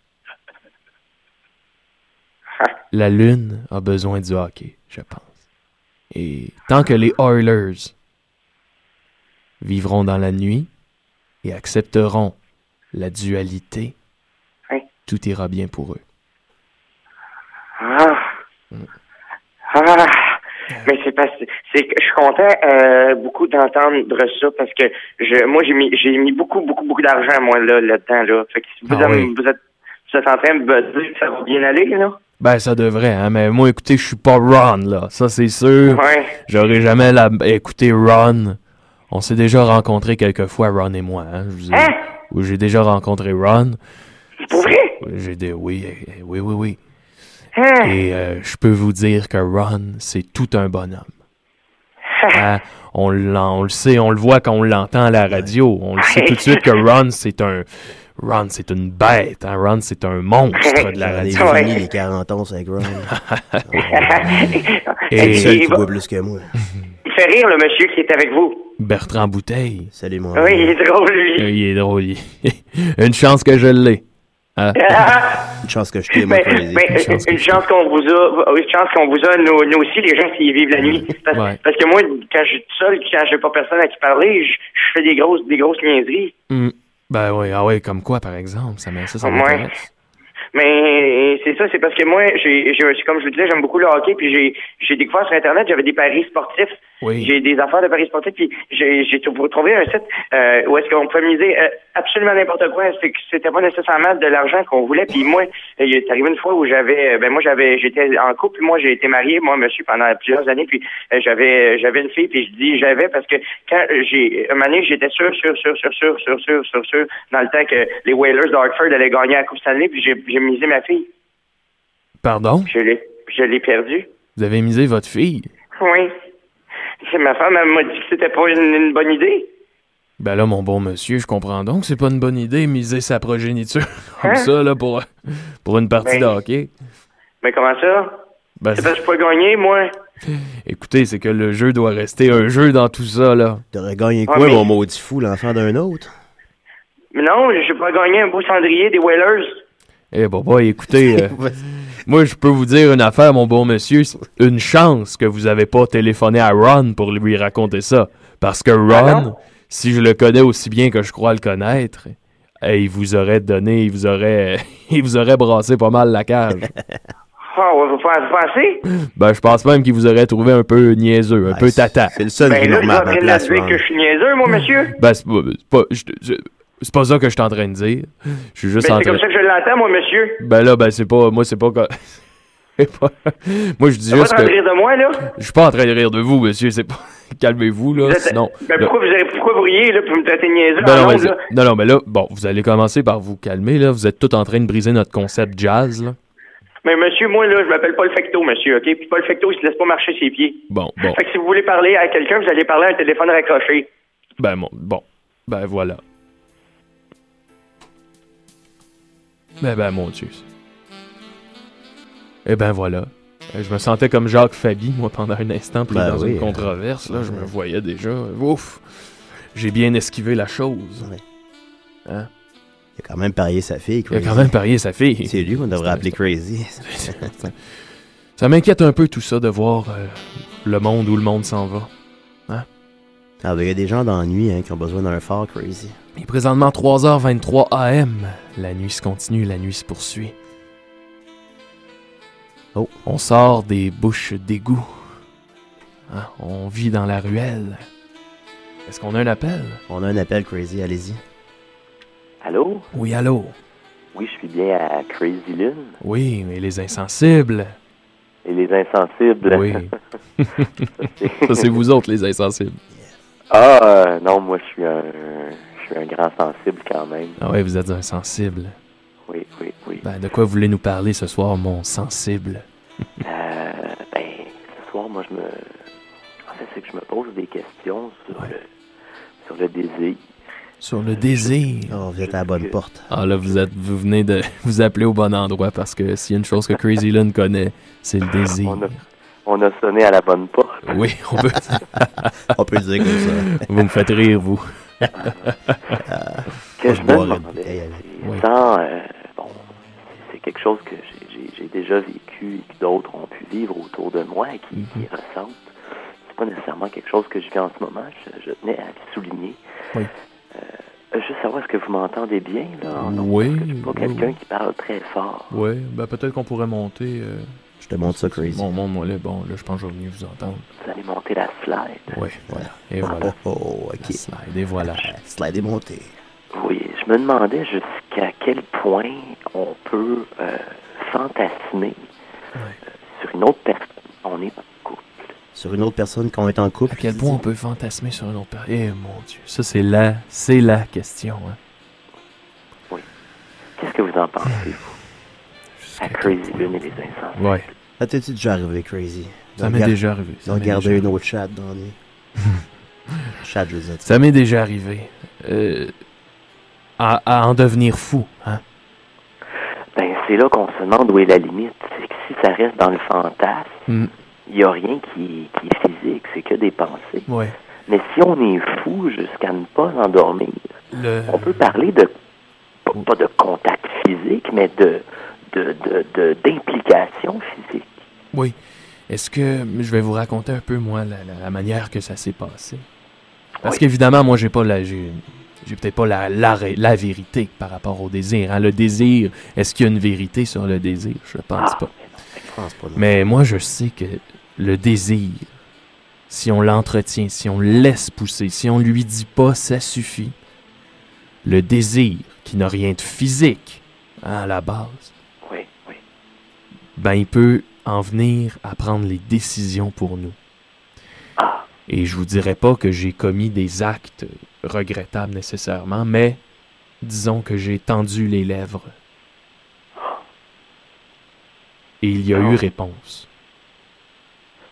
La lune a besoin du hockey, je pense. Et tant que les Oilers vivront dans la nuit et accepteront la dualité, Oui. tout ira bien pour eux. Ah. Ah. Mais c'est parce c'est que je suis content euh, beaucoup d'entendre ça parce que je moi j'ai mis j'ai mis beaucoup beaucoup beaucoup d'argent moi là là-dedans là. Fait que si vous, Ah avez- oui. vous êtes vous êtes en train de que ça va bien aller là. Ben, ça devrait, hein, mais moi, écoutez, je suis pas Ron, là. Ça, c'est sûr. Ouais. J'aurais jamais la... écouté Ron. On s'est déjà rencontrés quelques fois, Ron et moi, hein. Je Hein? Oui, J'ai déjà rencontré Ron. Pour vrai? J'ai des... Oui, eh, oui, oui, oui. Hein? Et euh, je peux vous dire que Ron, c'est tout un bonhomme. Hein, on, l'en- on le sait, on le voit quand on l'entend à la radio. On le sait tout de suite que Ron, c'est un... Ron, c'est une bête. Hein? Ron, c'est un monstre de la radio. fini les 40 ans avec Ron. Et- C'est qui boit plus que moi. il fait rire le monsieur qui est avec vous. Bertrand Bouteille. Salut, mon Oui, il est drôle lui. Euh, Il est drôle. Une chance que je l'ai. Hein? Une chance que je t'ai, Mais, mais, Une chance qu'on vous a, une chance qu'on vous a, nous, nous aussi, les gens qui vivent la nuit. Parce, Ouais. parce que moi, quand je suis seul, quand j'ai pas personne à qui parler, je, je fais des grosses, des grosses niaiseries. Hmm. Ben oui, ah oui, comme quoi, par exemple? Ça, ça, ça Ouais. m'intéresse. Mais c'est ça, c'est parce que moi, j'ai, comme je vous disais, j'aime beaucoup le hockey, puis j'ai, j'ai découvert sur Internet, j'avais des paris sportifs. Oui. J'ai des affaires de paris sportifs, puis j'ai, j'ai trou- trouvé un site euh, où est-ce qu'on pouvait miser euh, absolument n'importe quoi. C'est que C'était pas nécessairement de l'argent qu'on voulait. Puis moi, euh, il est arrivé une fois où j'avais, euh, ben moi j'avais, j'étais en couple, moi j'ai été marié, moi monsieur pendant plusieurs années, puis euh, j'avais, j'avais une fille, puis je dis j'avais parce que quand j'ai, une année j'étais sûr, sûr, sûr, sûr, sûr, sûr, sûr, sûr, sûr, dans le temps que les Whalers d'Hartford allaient gagner la Coupe Stanley, puis j'ai, j'ai misé ma fille. Pardon? Je l'ai, je l'ai perdue. Vous avez misé votre fille? Oui. Ma femme, elle m'a dit que c'était pas une, une bonne idée. Ben là, mon bon monsieur, je comprends donc que c'est pas une bonne idée miser sa progéniture comme Hein? ça, là, pour, pour une partie Ben- de hockey. Mais comment ça? Ben, C'est parce que je peux gagner, moi. écoutez, c'est que le jeu doit rester un jeu dans tout ça, là. T'aurais gagné Ah, quoi, mais- mon maudit fou, l'enfant d'un autre? Mais non, je peux gagner un beau cendrier des Whalers. Eh, bah, bah, écoutez, euh, moi, je peux vous dire une affaire, mon bon monsieur. C'est Une chance que vous avez pas téléphoné à Ron pour lui raconter ça. Parce que Ron, Ah non? Si je le connais aussi bien que je crois le connaître, eh, il vous aurait donné, il vous aurait, il vous aurait brassé pas mal la cage. Ah, ouais, vous pensez? ben, je pense même qu'il vous aurait trouvé un peu niaiseux, un peu tata. C'est le seul Ben qui là, nous je place, dire Ron. que je suis niaiseux, moi, monsieur. Ben, c'est pas, c'est pas, c'est ça que je suis en train de dire. Je suis juste Ben, en c'est train... comme ça que je l'entends, moi, monsieur. Ben là, ben, c'est pas, moi, c'est pas, c'est moi, je dis T'as pas juste en train de rire de moi, là? je suis pas en train de rire de vous, monsieur, c'est pas, calmez-vous, là, êtes- sinon. Ben, là- pourquoi vous, avez- pourquoi vous riez, là, pour me traiter niaiseux Ben non, ondes, là? non, non, mais là, bon, vous allez commencer par vous calmer, là, vous êtes tout en train de briser notre concept jazz, là. Mais monsieur, moi, là, je m'appelle Paul Fecto, monsieur, OK? Puis Paul Fecto, il se laisse pas marcher ses pieds. Bon, bon, Fait que si vous voulez parler à quelqu'un, vous allez parler à un téléphone raccroché. ben, bon, bon, ben, voilà. Ben, ben, mon Dieu. Eh ben, voilà. Euh, Je me sentais comme Jacques Fabi, moi, pendant un instant, pris Ben dans oui. une controverse, là, je me voyais déjà, ouf, j'ai bien esquivé la chose. Ouais. Hein? Il a quand même parié sa fille, Il a Crazy. quand même parié sa fille. C'est lui qu'on devrait appeler Crazy. Ça m'inquiète un peu tout ça de voir euh, le monde où le monde s'en va. Ah, ben, il y a des gens d'ennui hein, qui ont besoin d'un phare, Crazy. Il est présentement 3h23 AM. La nuit se continue, la nuit se poursuit. Oh. On sort des bouches d'égout. Hein, On vit dans la ruelle. Est-ce qu'on a un appel? On a un appel, Crazy, allez-y. Allô? Oui, allô? Oui, je suis bien à Crazy Lune. Oui, mais les insensibles. Et les insensibles. Oui. Ça, c'est vous autres, les insensibles. ah, euh, non, moi, je suis un, je suis un grand sensible quand même. Ah ouais, vous êtes insensible. Oui, oui, oui. Ben, de quoi voulez nous parler ce soir, mon sensible? Euh, ben, ce soir, moi, je me. En fait, c'est que je me pose des questions sur, le, sur le désir. Sur le désir. Oh, vous êtes à la bonne porte. Ah là, vous êtes, vous venez de vous appeler au bon endroit parce que s'il y a une chose que Crazy Lune connaît, c'est le désir. On a, on a sonné à la bonne porte. Oui, on peut. On peut le dire comme ça. vous me faites rire, vous. que Faut je me demandais, sans, euh, bon, c'est- c'est quelque chose que j'ai- j'ai déjà vécu et que d'autres ont pu vivre autour de moi et qui, Mhm. qui ressentent. C'est pas nécessairement quelque chose que je vis en ce moment, je, je tenais à le souligner. Oui. Euh, juste savoir, est-ce que vous m'entendez bien, là? en? Oui, Parce que Je suis pas oui, quelqu'un oui. qui parle très fort. Oui, ben peut-être qu'on pourrait monter. euh, Je te montre ça, Crazy. Mon monde, moi, là, bon, là, je pense que je vais venir vous entendre. Vous allez monter la slide. Oui, voilà. Et Oh, voilà. oh, oh, La ok. slide, et voilà. Slide est monté. Oui, je me demandais jusqu'à quel point on peut euh, fantasmer sur une autre personne. On est en couple. Sur une autre personne qu'on est en couple. À quel point on peut fantasmer sur une autre personne? Eh mon Dieu, ça c'est la, c'est la question. Hein. Qu'est-ce que vous en pensez, vous? À quel Crazy Lune et les insensés. Ouais, Ça t'es déjà arrivé, Crazy? ça m'est déjà arrivé. On regardé déjà une autre chat dans les... chat, je veux dire. Ça m'est déjà arrivé. Euh, à, à en devenir fou. Hein? Ben, c'est là qu'on se demande où est la limite. C'est que si ça reste dans le fantasme, il n'y a rien qui, qui est physique, c'est que des pensées. ouais. Mais si on est fou jusqu'à ne pas endormir, Le, on peut parler de, pas, de contact physique, mais de de- de- de- d'implication physique. oui. Est-ce que je vais vous raconter un peu moi la, la- la manière que ça s'est passé? Parce Oui. qu'évidemment, moi j'ai pas la, j'ai, j'ai peut-être pas la, la, vérité par rapport au désir. hein. Le désir, est-ce qu'il y a une vérité sur le désir? Je pense Ah, pas. Je pense pas. Mais moi, je sais que le désir, si on l'entretient, si on le laisse pousser, si on lui dit pas ça suffit, le désir, qui n'a rien de physique hein, à la base, Oui, oui. ben il peut en venir à prendre les décisions pour nous. Ah, Et je vous dirais pas que j'ai commis des actes regrettables nécessairement, mais disons que j'ai tendu les lèvres. Et il y a eu réponse.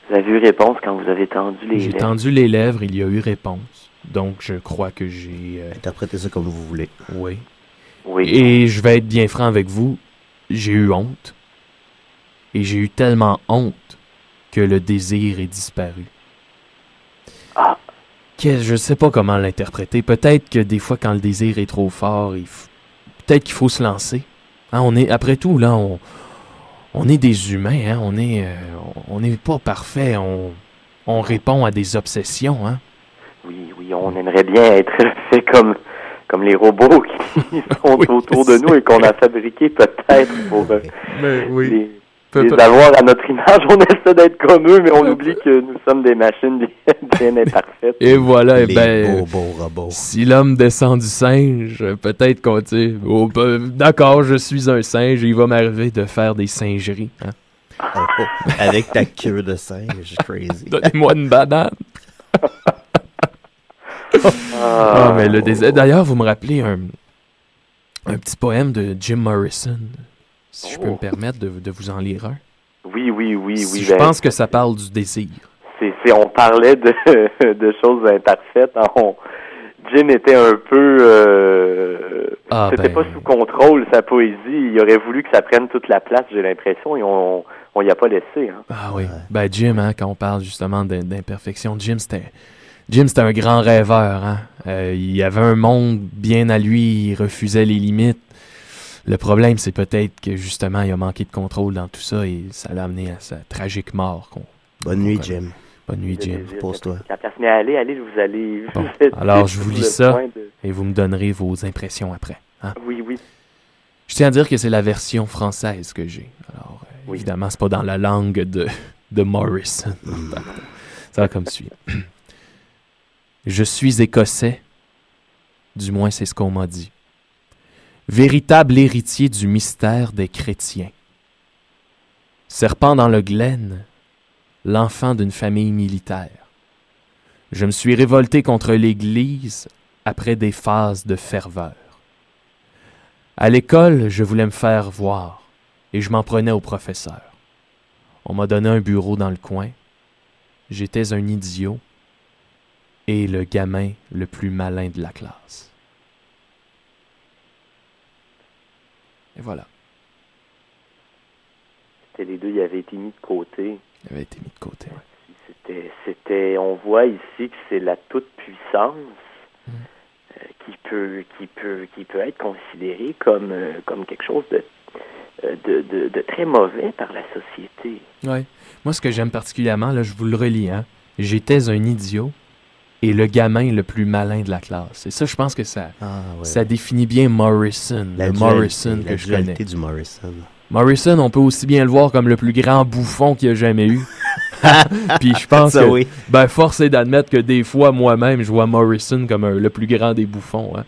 vous avez eu réponse quand vous avez tendu les J'ai lèvres? tendu les lèvres, il y a eu réponse. Donc je crois que j'ai... euh, Interprétez ça comme vous voulez. oui. Oui. Et je vais être bien franc avec vous, j'ai eu honte. Et j'ai eu tellement honte que le désir est disparu. Ah. Que, je sais pas comment l'interpréter. Peut-être que des fois, quand le désir est trop fort, il f- peut-être qu'il faut se lancer. Hein, on est, après tout, là, on, on est des humains. Hein, on est, euh, on n'est pas parfait. On, on répond à des obsessions. Hein. Oui, oui, on aimerait bien être fait comme, comme les robots qui sont autour de nous et qu'on a fabriqués peut-être pour euh, les, Peu- les avoir à notre image. On essaie d'être comme eux, mais on oublie que nous sommes des machines bien, imparfaites. Et voilà, eh Les ben, beaux, beaux robots. si l'homme descend du singe, peut-être qu'on dit, oh, ben, d'accord, je suis un singe, et il va m'arriver de faire des singeries. hein. Oh, oh, avec ta queue de singe, crazy. Donnez-moi une banane. Ah, mais le désir. D'ailleurs, vous me rappelez un, un petit poème de Jim Morrison, si je peux me permettre de, de vous en lire un. Oui, oui, oui, oui. je ben, pense que ça parle du désir. c'est, c'est- on parlait de, de choses imparfaites. On- Jim était un peu, euh, Ah, c'était ben. pas sous contrôle sa poésie. Il aurait voulu que ça prenne toute la place, j'ai l'impression, et on, on y a pas laissé. Hein. Ah oui. Ben Jim, hein, quand on parle justement d'im- d'imperfection, Jim c'était Jim c'était un grand rêveur. Hein. Euh, il avait un monde bien à lui, il refusait les limites. Le problème, c'est peut-être que justement, il a manqué de contrôle dans tout ça et ça l'a amené à sa tragique mort. qu'on- Bonne nuit, Jim. Bonne nuit, Jim. Pose-toi. La place, mais allez, allez, vous allez. Bon, alors je vous lis ça et vous me donnerez vos impressions après. hein? Oui, oui. Je tiens à dire que c'est la version française que j'ai. Alors, euh, évidemment, c'est pas dans la langue de, de Morrison. Ça va comme suit. Je suis écossais, du moins c'est ce qu'on m'a dit. Véritable héritier du mystère des chrétiens. Serpent dans le glen, l'enfant d'une famille militaire. Je me suis révolté contre l'Église après des phases de ferveur. À l'école, je voulais me faire voir et je m'en prenais au professeur. On m'a donné un bureau dans le coin. J'étais un idiot et le gamin le plus malin de la classe. Et voilà, C'était les deux, il avait été mis de côté. il avait été mis de côté. ouais. C'était, c'était, on voit ici que c'est la toute puissance Mm. euh, qui peut, qui peut, qui peut être considérée comme, euh, comme quelque chose de, euh, de, de, de très mauvais par la société. Ouais. Moi, ce que j'aime particulièrement, là, je vous le relis, hein. J'étais un idiot et le gamin le plus malin de la classe. Et ça, je pense que ça, Ah, ouais. ça définit bien Morrison, La le dualité- Morrison la que je connais. du Morrison. Morrison, on peut aussi bien le voir comme le plus grand bouffon qu'il y a jamais eu. Puis je pense Ça, que, oui. ben, force est d'admettre que des fois, moi-même, je vois Morrison comme un- le plus grand des bouffons. hein.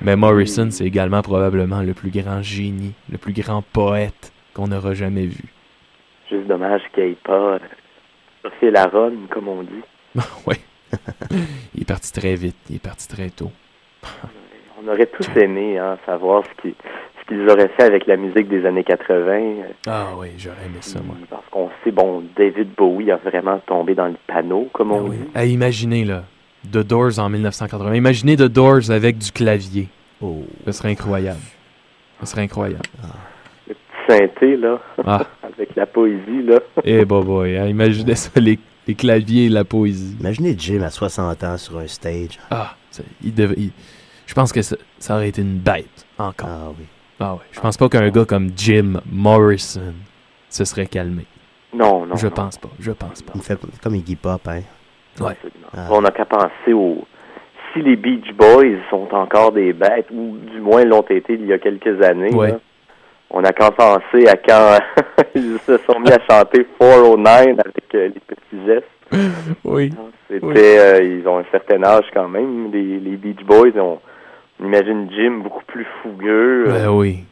Mais Morrison, c'est également probablement le plus grand génie, le plus grand poète qu'on aura jamais vu. Juste dommage qu'il n'ait pas euh, fait la run, comme on dit. oui. Il est parti très vite, il est parti très tôt. On aurait tous aimé hein, savoir ce qu'ils, ce qu'ils auraient fait avec la musique des années 80. euh, Ah oui, j'aurais aimé ça, moi. Parce qu'on sait, bon, David Bowie a vraiment tombé dans le panneau, comme on dit. Ah, imaginez, là, The Doors en 1980. Imaginez The Doors avec du clavier. Oh. Ce serait incroyable. Ce serait incroyable. Le petit synthé, là, Ah. avec la poésie, là. Eh, bah, boy, hein, imaginez ça, les, les claviers et la poésie. Imaginez Jim à 60 ans sur un stage. Ah, il je pense que ça, ça aurait été une bête, encore. Ah oui. Ah ouais. Je pense pas qu'un gars comme Jim Morrison se serait calmé. Non, non. Je non. pense pas, je pense pas. Il me fait comme Iggy Pop, hein. Ouais. Ah. On n'a qu'à penser aux. Si les Beach Boys sont encore des bêtes, ou du moins l'ont été il y a quelques années, Ouais. là, on n'a qu'à penser à quand ils se sont mis à chanter 409 avec euh, les petits gestes. Oui. C'était, Oui. euh, ils ont un certain âge quand même. Les, les Beach Boys, on, on imagine Jim beaucoup plus fougueux, euh, Ben oui.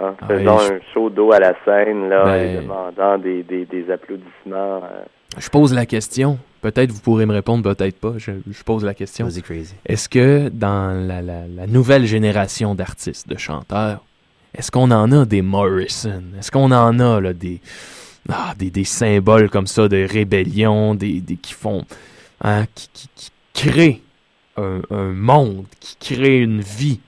hein, Ah, faisant je- un show d'eau à la scène, là, Ben- et demandant des, des, des applaudissements. euh. Je pose la question. Peut-être vous pourrez me répondre, peut-être pas. Je, je pose la question. Vas-y, crazy. Est-ce que dans la, la- la nouvelle génération d'artistes, de chanteurs, est-ce qu'on en a des Morrison? Est-ce qu'on en a là, des, ah, des, des symboles comme ça de rébellion, des, des qui font, hein, qui, qui, qui créent un, un monde, qui créent une vie?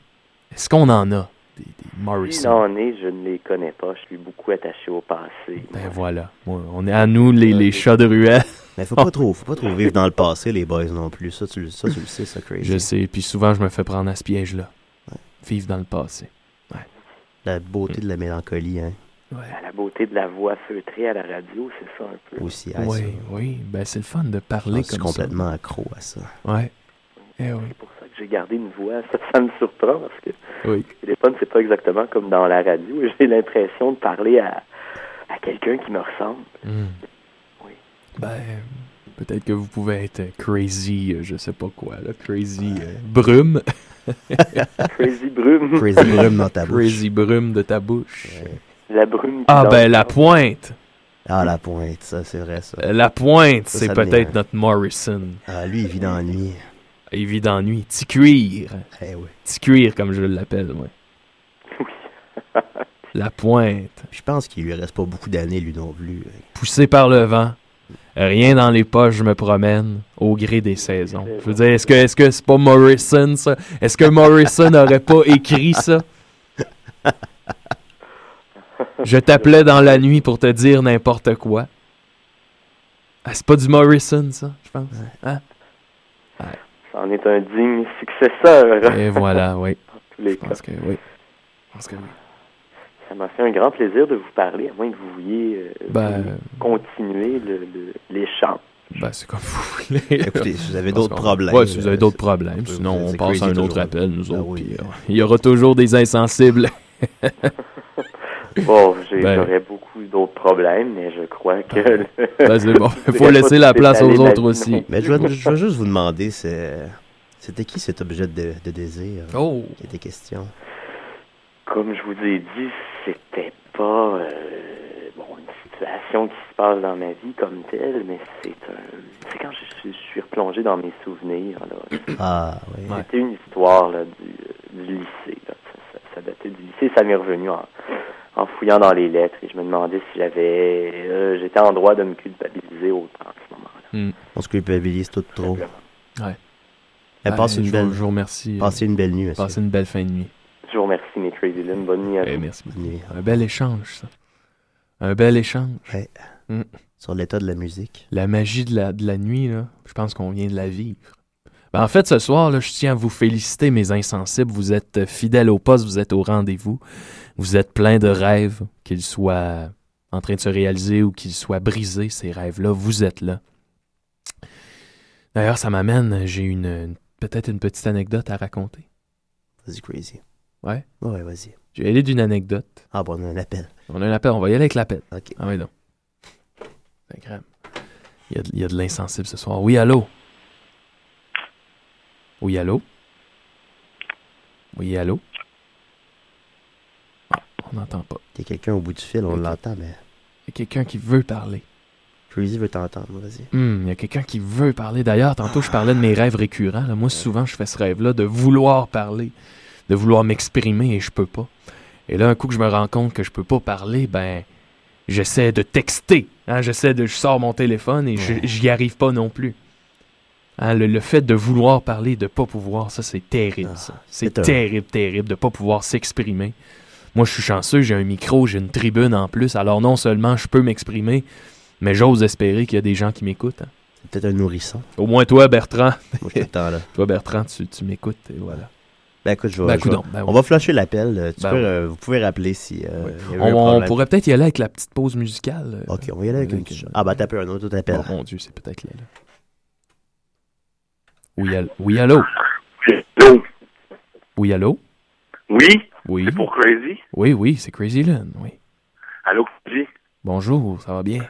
Est-ce qu'on en a? des, des Morrison? en est, je ne les connais pas. Je suis beaucoup attaché au passé. Ben voilà. Ouais, on est à nous, les, les chats de ruelle. Mais faut pas trop, faut pas trop vivre dans le passé, les boys non plus. Ça, tu, le- ça, tu le sais, ça, crazy. Je sais, puis souvent, je me fais prendre à ce piège-là. Vivre dans le passé. La beauté de la mélancolie, hein. À la beauté de la voix feutrée à la radio, c'est ça un peu. Aussi, ah, Oui, ça. oui. Ben, c'est le fun de Je parler suis comme complètement accro à ça. Ouais. Eh oui. C'est pour ça que j'ai gardé une voix. Ça, ça me surprend parce que Oui. le téléphone, c'est pas exactement comme dans la radio. J'ai l'impression de parler à, à quelqu'un qui me ressemble. Hmm. Ben, peut-être que vous pouvez être crazy, euh, je sais pas quoi, là. Crazy euh, brume. Crazy brume. Crazy brume dans ta bouche. Crazy brume de ta bouche. La brume. Ah, ben, la pointe. Ah, la pointe, ça, c'est vrai, ça. La pointe, c'est peut-être un- notre Morrison. Ah, lui, il vit dans la nuit. Il vit dans la nuit. Petit cuir. Eh oui. Petit cuir, comme je l'appelle, moi. La pointe. Je pense qu'il lui reste pas beaucoup d'années, lui non plus. Poussé par le vent. Rien dans les poches, je me promène au gré des saisons. Je veux dire, est-ce que est-ce que c'est pas Morrison, ça? Est-ce que Morrison n'aurait pas écrit ça? Je t'appelais dans la nuit pour te dire n'importe quoi. Ah, c'est pas du Morrison, ça, je pense. Hein? C'en est un digne successeur. Et voilà, oui. En tous les Je pense que oui. Je pense que oui. Ça m'a fait un grand plaisir de vous parler, à moins que vous vouliez euh, Ben, continuer le, le- l'échange. Ben, c'est comme vous voulez. Écoutez, si vous avez d'autres problèmes, Ouais, si vous avez euh, d'autres problèmes. Sinon, on passe à un autre toujours. appel, nous Ah autres. oui. puis, euh, il y aura toujours des insensibles. Bon, Ben. j'aurais beaucoup d'autres problèmes, mais je crois que... Ben, c'est bon. Je Faut laisser la place aux autres aussi. Mais je vais juste vous demander, c'est, c'était qui cet objet de, de désir? Oh! qui était question? Comme je vous ai dit, c'était pas euh, bon une situation qui se passe dans ma vie comme telle, mais c'est un c'est quand je suis, je suis replongé dans mes souvenirs. Là. Ah, oui. C'était une histoire là, du, du lycée. Là. Ça, ça- ça datait du lycée, ça m'est revenu en, en fouillant dans les lettres et je me demandais si j'avais euh, j'étais en droit de me culpabiliser autant à ce moment-là. On se culpabilise tout trop. Ouais. Ben, passe une je belle, vous- je vous remercie. passez une belle nuit, monsieur. Passez une belle fin de nuit. Je vous remercie Crazy Lynn, bonne nuit à Eh, vous. merci. Bonne nuit. Un bel échange, ça. Un bel échange. Ouais. Mm. Sur l'état de la musique. La magie de la, de la nuit, là, je pense qu'on vient de la vivre. Ben, en fait, ce soir, là, je tiens à vous féliciter, mes insensibles. Vous êtes euh, fidèles au poste, vous êtes au rendez-vous. Vous êtes plein de rêves, qu'ils soient en train de se réaliser ou qu'ils soient brisés, ces rêves-là. Vous êtes là. D'ailleurs, ça m'amène, j'ai une, une- peut-être une petite anecdote à raconter. Vas-y, crazy. Ouais? Ouais, vas-y. Je vais aller d'une anecdote. Ah, bon, on a un appel. On a un appel, on va y aller avec l'appel. OK. Ah oui, donc. C'est grave. Il y a de, il y a de l'insensible ce soir. Oui, allô? Oui, allô? Oui, allô? Ah, on n'entend pas. Il y a quelqu'un au bout du fil, on l'entend, mais Il y a quelqu'un qui veut parler. Crazy veut t'entendre, vas-y. Hum, il y a quelqu'un qui veut parler. D'ailleurs, tantôt, je parlais de mes rêves récurrents. là. Moi, souvent, je fais ce rêve-là de vouloir parler, de vouloir m'exprimer et je peux pas. Et là, un coup que je me rends compte que je peux pas parler, ben, j'essaie de texter. Hein, j'essaie de, je sors mon téléphone et je- j'y arrive pas non plus. Hein, le, le fait de vouloir parler, de pas pouvoir, ça, c'est terrible. Ah, c'est terrible, terrible de pas pouvoir s'exprimer. Moi, je suis chanceux, j'ai un micro, j'ai une tribune en plus. Alors, non seulement je peux m'exprimer, mais j'ose espérer qu'il y a des gens qui m'écoutent. hein. C'est peut-être un nourrisson. Au moins toi, Bertrand. Moi, je là. toi, Bertrand, tu, tu m'écoutes et voilà. Ben écoute, je vais. Ben, je vais- coudonc, ben on va flasher l'appel. euh, tu Ben peux, ouais. euh, vous pouvez rappeler si. euh, On, un on problème. pourrait peut-être y aller avec la petite pause musicale. euh, Ok, on va y aller avec une avec petite. une- Ah, bah, t'as peu un autre appel. Oh mon Dieu, c'est peut-être là. là. Oui, allô? Oui, allô? Allô? Oui, allô? Oui? Oui. C'est pour Crazy? Oui, oui, c'est Crazy Lynn, oui. Allô, Crazy? Bonjour, ça va bien?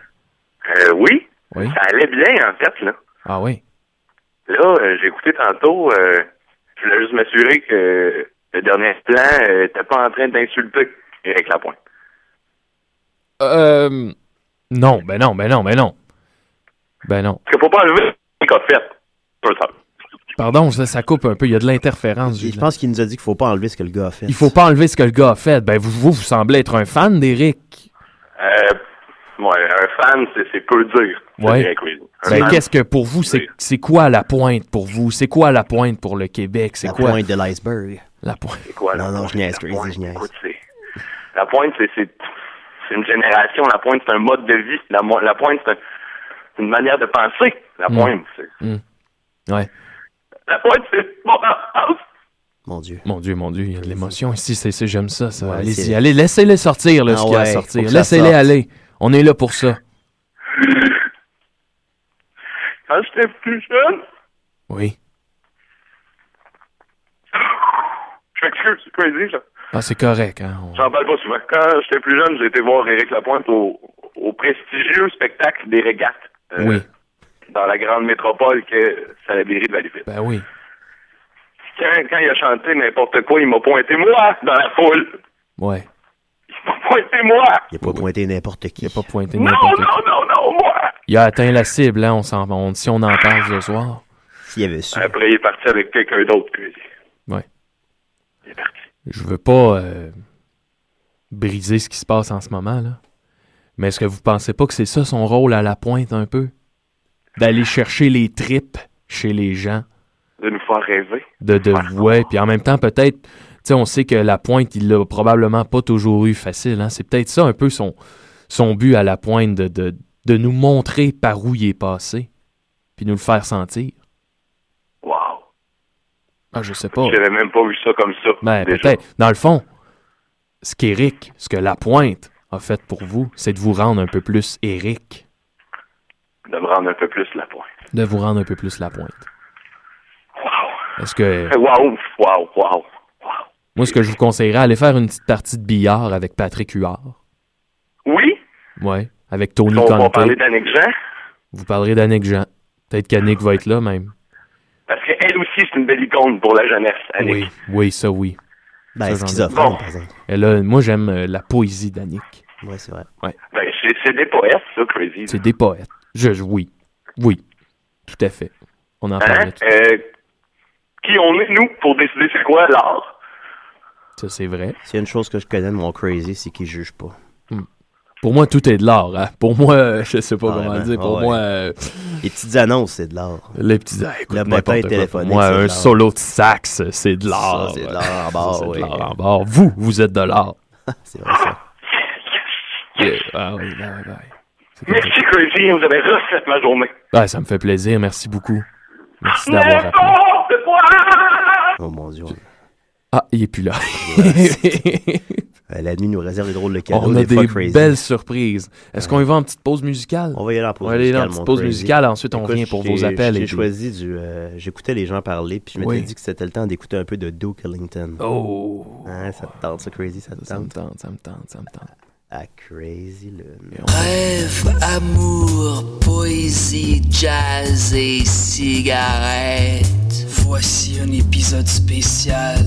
Euh, oui? Oui. Ça allait bien, en fait, là. Ah oui? Là, euh, j'ai écouté tantôt, euh, je voulais juste m'assurer que le dernier plan euh, t'es pas en train d'insulter Eric Lapointe. Euh... Non, ben non, ben non, ben non. Ben non. Parce qu'il faut pas enlever ce qu'il a fait. Pardon, ça, ça coupe un peu, il y a de l'interférence. Je pense qu'il nous a dit qu'il faut pas enlever ce que le gars a fait. Il faut pas enlever ce que le gars a fait. Ben vous, vous, vous semblez être un fan d'Eric. Euh, ouais, un fan, c'est, c'est peu dire. Ouais. Ben, qu'est-ce que pour vous, c'est, c'est quoi la pointe pour vous? C'est quoi la pointe pour le Québec? C'est La quoi pointe de l'iceberg. La pointe. C'est quoi, la Non, non, pointe? je niaise, La Crazy, pointe, je niaise. écoute, La pointe, c'est, une génération. La pointe, c'est un mode de vie. La, la pointe, c'est un- c'est une manière de penser. La Mm. pointe, c'est... Hmm. Ouais. La pointe, c'est mon Dieu. Mon Dieu, mon Dieu, il y a de l'émotion ici, c'est, c'est- j'aime ça, ça. Ouais, Allez-y, allez, laissez-les sortir, là, Ah ce qu'il y a à ouais, sortir. Laissez-les sorte. aller. On est là pour ça. Quand j'étais plus jeune, Oui. je m'excuse, c'est crazy, ça. Ah, c'est correct, hein. on- J'en parle pas souvent. Quand j'étais plus jeune, j'ai été voir Éric Lapointe au, au prestigieux spectacle des régates. euh, Oui. Dans la grande métropole que Salaberry de Valleyfield. Ben oui. Quand, quand il a chanté n'importe quoi, il m'a pointé moi dans la foule. Ouais. Il m'a pointé moi. Il a pas pointé n'importe qui. Il a pas pointé Non, n'importe non, qui. non, non, moi. Il a atteint la cible, hein, on s'en, on- si on en parle ce soir. S'il avait su. Après, il est parti avec quelqu'un d'autre. Crazy. Ouais. Il est parti. Je veux pas euh, briser ce qui se passe en ce moment, là. Mais est-ce que vous pensez pas que c'est ça son rôle à la pointe, un peu? D'aller chercher les tripes chez les gens. De nous faire rêver. De, de, ouais, puis en même temps, peut-être, sais, on sait que la pointe, il l'a probablement pas toujours eu facile, hein. C'est peut-être ça un peu son, son but à la pointe, de, de, de nous montrer par où il est passé, puis nous le faire sentir. Wow. Ah, je sais pas. J'avais même pas vu ça comme ça. Ben, peut-être. Dans le fond, ce qu'Éric, ce que la pointe a fait pour vous, c'est de vous rendre un peu plus Éric. De me rendre un peu plus la pointe. De vous rendre un peu plus la pointe. Wow. Est-ce que. Wow, wow, wow. Moi, ce que je vous conseillerais, allez faire une petite partie de billard avec Patrick Huard. Oui? Ouais. Avec Tony On va parler d'Annick Jean. Vous parlerez d'Annick Jean. Peut-être qu'Annick va être là même. Parce qu'elle aussi, c'est une belle icône pour la jeunesse, Annick. Oui, oui, ça oui. Ben, Ça, Bon. par exemple? Elle a- moi, j'aime euh, la poésie d'Annick. Ouais, c'est vrai. Ouais. Ben, c'est, des poètes, ça, Crazy. C'est des poètes. Je, je- oui. Oui. Tout à fait. On en Hein? tout- Euh, qui on est, nous, pour décider c'est quoi l'art? Ça, c'est vrai. S'il y a une chose que je connais de mon crazy, c'est qu'il juge pas. Pour moi, tout est de l'art. Hein? Pour moi, je sais pas Ah, comment le dire. Pour ah, moi, euh, Les petites annonces, c'est de l'art. les petits. ah, écoute, Le quoi. téléphonique, Pour moi, un solo de sax, c'est de l'art. Ça, c'est de l'art en barre, c'est de l'art en barre. Vous, vous êtes de l'art. C'est vrai, ça. Ah oui, ben, ben, ben. Merci, Crazy, vous avez refait ma journée. Ouais, ça me fait plaisir. Merci beaucoup. Merci d'avoir appelé. Oh mon Dieu. Ah, il est plus là. Euh, La nuit nous réserve des drôles de cadeaux. On a des, des crazy. belles surprises. Est-ce qu'on y va en petite pause musicale? On va y aller en pause On va aller musicale. en petite pause crazy. musicale, ensuite on Écoute, revient pour vos appels J'ai choisi du. euh, J'écoutais les gens parler, puis je m'étais Oui. dit que c'était le temps d'écouter un peu de Duke Ellington. Oh! Hein, ça te tente, ça, crazy, ça te Ça me tente? tente, ça me tente, ça me tente. Ah, crazy, lune. Rêve, amour, poésie, jazz et cigarette. Voici un épisode spécial.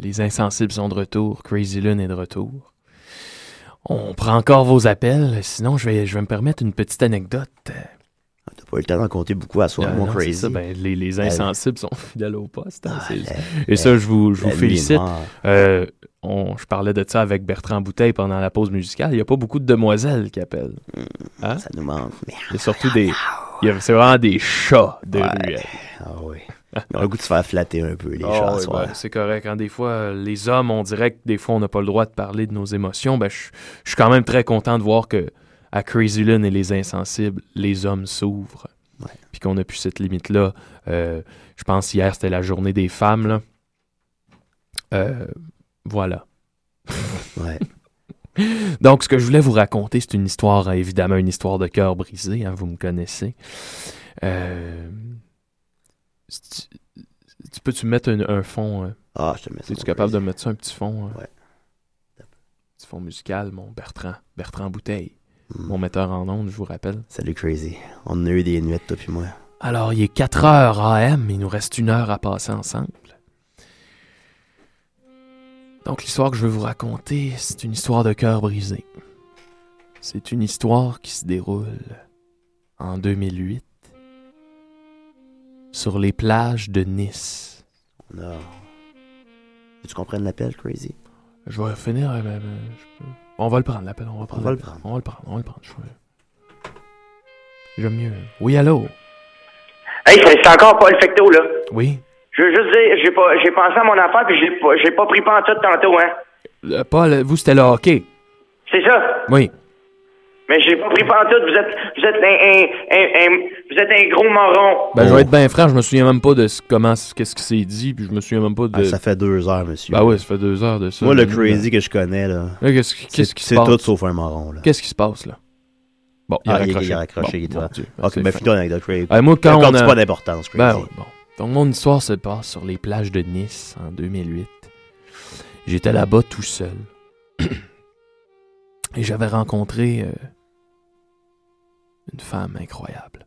Les insensibles sont de retour. Crazy Lune est de retour. On prend encore vos appels, sinon je vais, je vais me permettre une petite anecdote. T'as pas eu le temps d'en compter beaucoup à soir, Ah mon non, crazy. ça, ben, les, les insensibles sont fidèles au poste. hein, la- et ça, je vous, je vous félicite. Euh, on- je parlais de ça avec Bertrand Bouteille pendant la pause musicale. Il n'y a pas beaucoup de demoiselles qui appellent. Hein? Ça nous manque. Il y a surtout des. C'est vraiment des chats de Ouais. ruelle. Ah oui. On a le goût de se faire flatter un peu, les Ah soir. ben, c'est correct. Hein, des fois, euh, les hommes, on dirait que des fois, on n'a pas le droit de parler de nos émotions. Ben, je suis quand même très content de voir que à Crazy Lune et les insensibles, les hommes s'ouvrent. Puis qu'on a plus cette limite-là. Euh, je pense hier, c'était la journée des femmes. Là. Euh, voilà. Ouais. Donc, ce que je voulais vous raconter, c'est une histoire, évidemment, une histoire de cœur brisé. hein, vous me connaissez. Euh, tu peux-tu mettre un, un fond euh, Ah, je te mets ça, Es-tu mon capable de mettre ça, un petit fond euh, Ouais. Petit fond musical, mon Bertrand. Bertrand Bouteille. Hmm. Mon metteur en ondes, je vous rappelle. Salut, Crazy. On a eu des nuits, toi puis moi. Alors, il est 4 heures AM, il nous reste une heure à passer ensemble. Donc, l'histoire que je veux vous raconter, c'est une histoire de cœur brisé. C'est une histoire qui se déroule en 2008 sur les plages de Nice. On a... Tu comprends l'appel, Crazy? Je vais finir. euh, euh, je peux- On va le prendre, l'appel. On va, prendre va le l'appel. On va le prendre. On va le prendre. J'aime mieux. Oui, allô? Hey, c'est encore Paul Fecto, là. Oui? Je veux juste dire, j'ai pas, j'ai pensé à mon affaire puis j'ai pas, j'ai pas pris pas en tout tantôt, hein. Euh, Paul, vous, c'était le hockey. C'est ça. Oui. Mais j'ai pas pris tout. Vous êtes, vous êtes un, un, un, un- vous êtes un gros moron. Ben, je vais être bien franc, je me souviens même pas de ce- comment, qu'est-ce qui s'est dit, puis je me souviens même pas de. Ah, ça fait deux heures, monsieur. Ben oui, ça fait deux heures de ça. Moi, le Crazy que je connais, là. Là, qu'est-ce qui- qu'est-ce c'est- qui se C'est passe? tout sauf un marron, là. Qu'est-ce qui se passe, là? Bon, il a Ah, raccroché. il a raccroché, Bon, il. Dieu, Ok, c'est ben fin. finis ton anecdote, Crazy. Ouais, moi, quand on Accorde-tu a- pas d'importance, Ben Crazy. ouais, bon. Donc, mon histoire se passe sur les plages de Nice en 2008. J'étais là-bas tout seul. Et j'avais rencontré euh, une femme incroyable.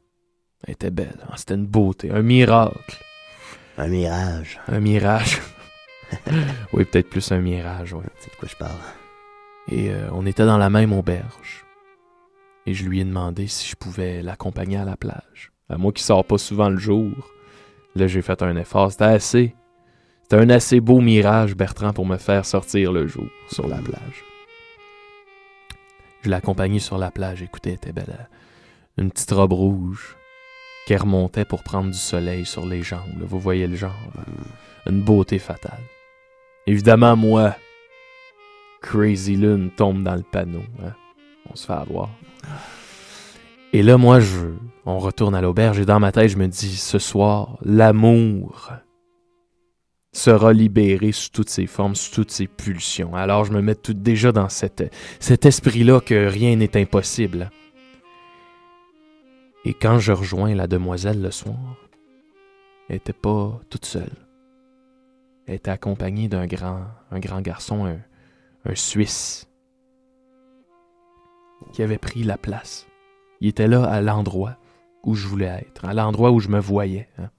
Elle était belle. hein, C'était une beauté, un miracle. Un mirage. Un mirage. oui, peut-être plus un mirage, ouais. C'est de quoi je parle. Et euh, on était dans la même auberge. Et je lui ai demandé si je pouvais l'accompagner à la plage. À moi qui sors pas souvent le jour, là j'ai fait un effort. C'était assez. C'était un assez beau mirage, Bertrand, pour me faire sortir le jour sur la plage. Je l'ai accompagné sur la plage. Écoutez, elle était belle. Une petite robe rouge qui remontait pour prendre du soleil sur les jambes. Vous voyez le genre. Une beauté fatale. Évidemment, moi, Crazy Lune tombe dans le panneau. hein. On se fait avoir. Et là, moi, je, on retourne à l'auberge et dans ma tête, je me dis, ce soir, l'amour sera libéré sous toutes ses formes, sous toutes ses pulsions. Alors, je me mets tout déjà dans cet esprit-là que rien n'est impossible. Et quand je rejoins la demoiselle le soir, elle était pas toute seule. Elle était accompagnée d'un grand, un grand garçon, un, un Suisse, qui avait pris la place. Il était là à l'endroit où je voulais être, à l'endroit où je me voyais. hein.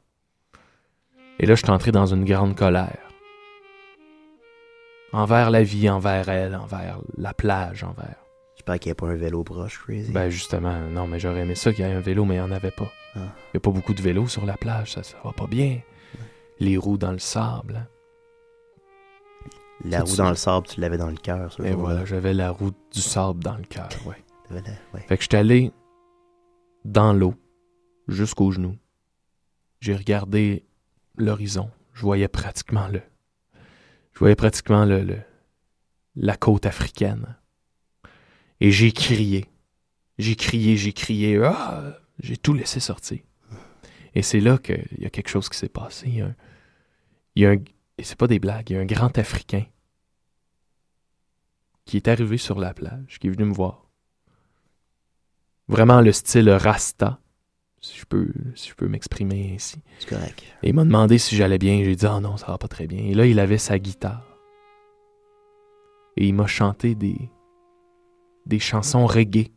Et là, je suis entré dans une grande colère. Envers la vie, envers elle, envers la plage, envers. J'espère qu'il n'y a pas un vélo proche, Crazy. Ben justement, non, mais j'aurais aimé ça qu'il y ait un vélo, mais il n'y en avait pas. Ah. Il n'y a pas beaucoup de vélos sur la plage, ça, ça va pas bien. Les roues dans le sable. hein. La roue dans le sable, tu l'avais dans le cœur, Et voilà, j'avais la roue du sable dans le cœur, ouais. T'avais la- ouais. Fait que j'étais allé dans l'eau, jusqu'aux genoux. J'ai regardé l'horizon. Je voyais pratiquement le. Je voyais pratiquement le, le- la côte africaine. Et j'ai crié. J'ai crié, j'ai crié. Ah! J'ai tout laissé sortir. Et c'est là qu'il y a quelque chose qui s'est passé. Il y a un. il y a un- et c'est pas des blagues, il y a un grand Africain qui est arrivé sur la plage, qui est venu me voir. Vraiment le style Rasta, si je peux, si je peux m'exprimer ainsi. C'est correct. Et il m'a demandé si j'allais bien. J'ai dit, ah non, ça va pas très bien. Et là, il avait sa guitare. Et il m'a chanté des, des chansons reggae.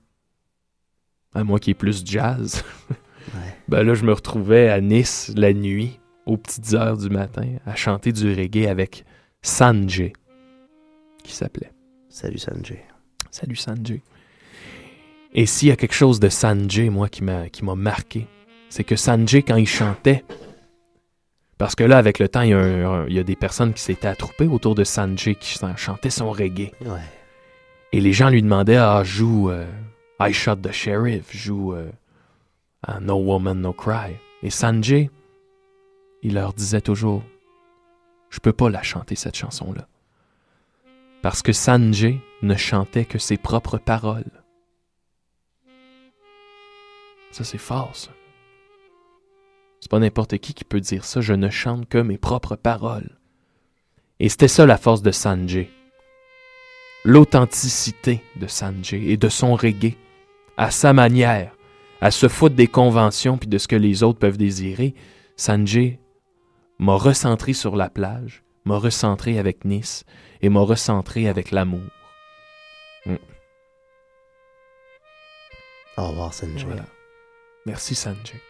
À moi qui est plus jazz. ben là, je me retrouvais à Nice la nuit, aux petites heures du matin à chanter du reggae avec Sanjay, qui s'appelait. Salut Sanjay. Salut Sanjay. Et s'il y a quelque chose de Sanjay, moi, qui m'a qui m'a marqué, c'est que Sanjay, quand il chantait, parce que là, avec le temps, il y a, un- un- il y a des personnes qui s'étaient attroupées autour de Sanjay qui chan- chantait son reggae. Ouais. Et les gens lui demandaient Ah, joue euh, I Shot the Sheriff, joue euh, No Woman, No Cry. Et Sanjay, il leur disait toujours Je peux pas la chanter, cette chanson-là. Parce que Sanjay ne chantait que ses propres paroles. Ça, c'est fort, ça. C'est pas n'importe qui qui peut dire ça. Je ne chante que mes propres paroles. Et c'était ça la force de Sanjay. L'authenticité de Sanjay et de son reggae, à sa manière, à se foutre des conventions puis de ce que les autres peuvent désirer, Sanjay m'a recentré sur la plage, m'a recentré avec Nice et m'a recentré avec l'amour. Mm. Au revoir, Sanjay. Voilà. Merci Sanjay.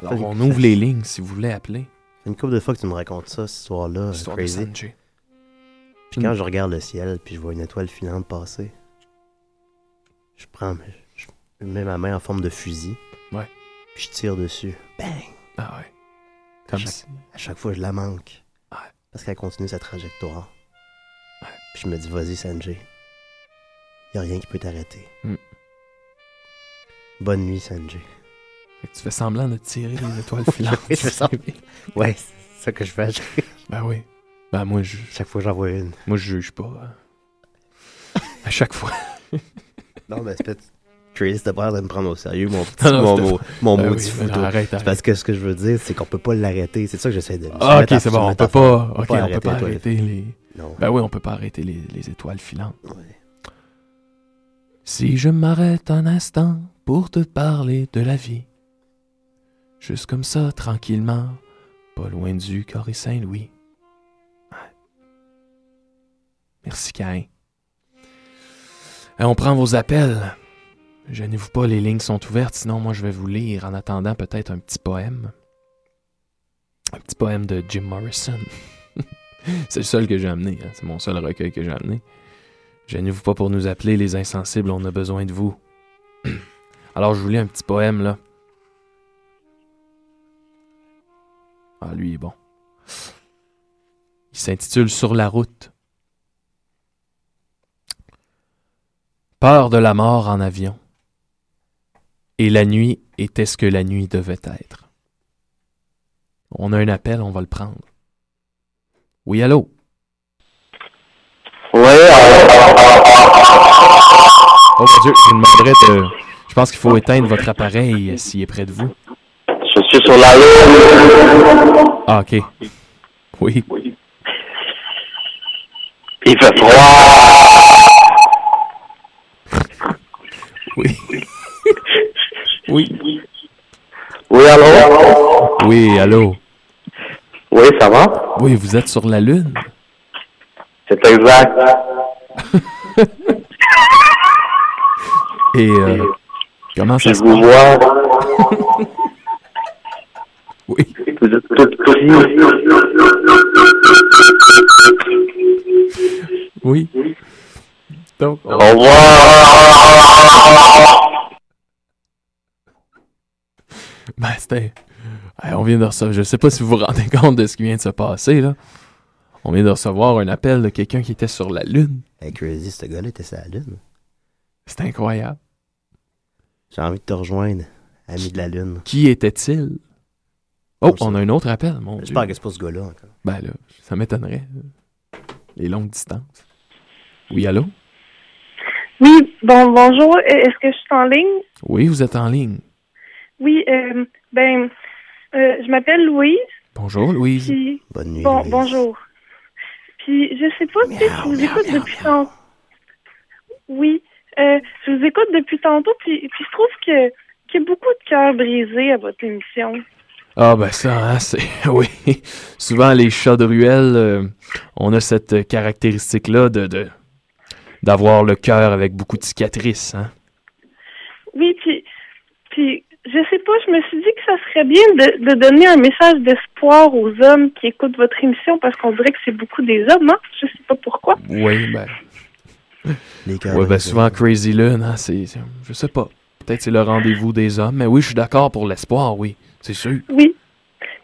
Alors on ouvre les lignes si vous voulez appeler. Une couple de fois que tu me racontes ça, cette histoire-là, L'histoire de crazy. Sanjay. Puis quand je regarde le ciel, puis je vois une étoile filante passer, je prends, je mets ma main en forme de fusil. Ouais. Puis je tire dessus. Bang! Ah ouais. À Comme chaque, si- à chaque fois, je la manque. Ouais. Parce qu'elle continue sa trajectoire. Puis je me dis, vas-y, Sanjay. Y a rien qui peut t'arrêter. Mm. Bonne nuit, Sanjay. Fait que tu fais semblant de tirer les étoiles filantes. Oui, je fais ça. Ouais, c'est ça que je fais. Ben oui. Ben moi, je. Chaque fois, j'en vois une. Moi, je juge pas. hein. À chaque fois. Non, mais c'est peut-être crazy de pas de me prendre au sérieux, mon petit Non, non, mon, je te- mot, mon Ben maudit oui, fou, mais non, toi. arrête, C'est arrête. parce que ce que je veux dire, c'est qu'on peut pas l'arrêter. C'est ça que j'essaie de se Ah, ok, c'est bon. On peut pas. Ok, on peut pas arrêter les. Non. Ben oui, on peut pas arrêter les, les étoiles filantes. Ouais. Si je m'arrête un instant pour te parler de la vie, juste comme ça, tranquillement, pas loin du Corée Saint-Louis. Merci, Cain. Et on prend vos appels. Gênez-vous pas, les lignes sont ouvertes, sinon moi je vais vous lire en attendant peut-être un petit poème. Un petit poème de Jim Morrison. C'est le seul que j'ai amené, hein. c'est mon seul recueil que j'ai amené. Gênez-vous pas pour nous appeler, les insensibles, on a besoin de vous. Alors je vous lis un petit poème là. Ah, lui est bon. Il s'intitule Sur la route. Peur de la mort en avion. Et la nuit était ce que la nuit devait être. On a un appel, on va le prendre. Oui, allô? Oui, Oh mon Dieu, je vous demanderais de. Je pense qu'il faut éteindre votre appareil euh, s'il est près de vous. je suis sur la lune. Ah, ok. Oui. Il fait froid. Oui. Oui. Oui, allô? Oui, allô? Oui, ça va? Oui, vous êtes sur la Lune? C'est exact. Et euh, comment ça Je se vous passe? vois. Oui. Vous êtes tout petit. Oui. Donc, Au revoir. Ben, c'était. Hey, on vient de recevoir. Je sais pas si vous vous rendez compte de ce qui vient de se passer, là. On vient de recevoir un appel de quelqu'un qui était sur la Lune. Hey, crazy, ce gars-là était sur la lune. C'est incroyable. J'ai envie de te rejoindre, ami de la lune. Qui était-il? Oh, on a un autre appel, mon Dieu. J'espère que c'est pas ce gars-là encore. Ben là, ça m'étonnerait. Les longues distances. Oui, allô? Oui, bon, bonjour. Est-ce que je suis en ligne? Oui, vous êtes en ligne. Oui, euh, ben, euh, je m'appelle Louise. Bonjour, Louise. Puis, Bonne nuit. bon, Louise. bonjour. Puis, je sais pas, sais, je vous écoute depuis tantôt. Oui, euh, je vous écoute depuis tantôt, puis, puis je trouve que qu'il y a beaucoup de cœurs brisés à votre émission. Ah ben ça, hein, c'est... Oui. Souvent, les chats de ruelle, euh, on a cette caractéristique-là de... de- d'avoir le cœur avec beaucoup de cicatrices, hein? Oui, puis, puis je sais pas, je me suis dit que ça serait bien de, de donner un message d'espoir aux hommes qui écoutent votre émission parce qu'on dirait que c'est beaucoup des hommes, hein? Je sais pas pourquoi. Oui, ben. Les Ouais, ben souvent Crazy Lune, hein, c'est. Je sais pas. Peut-être c'est le rendez-vous des hommes. Mais oui, je suis d'accord pour l'espoir, oui. C'est sûr. Oui.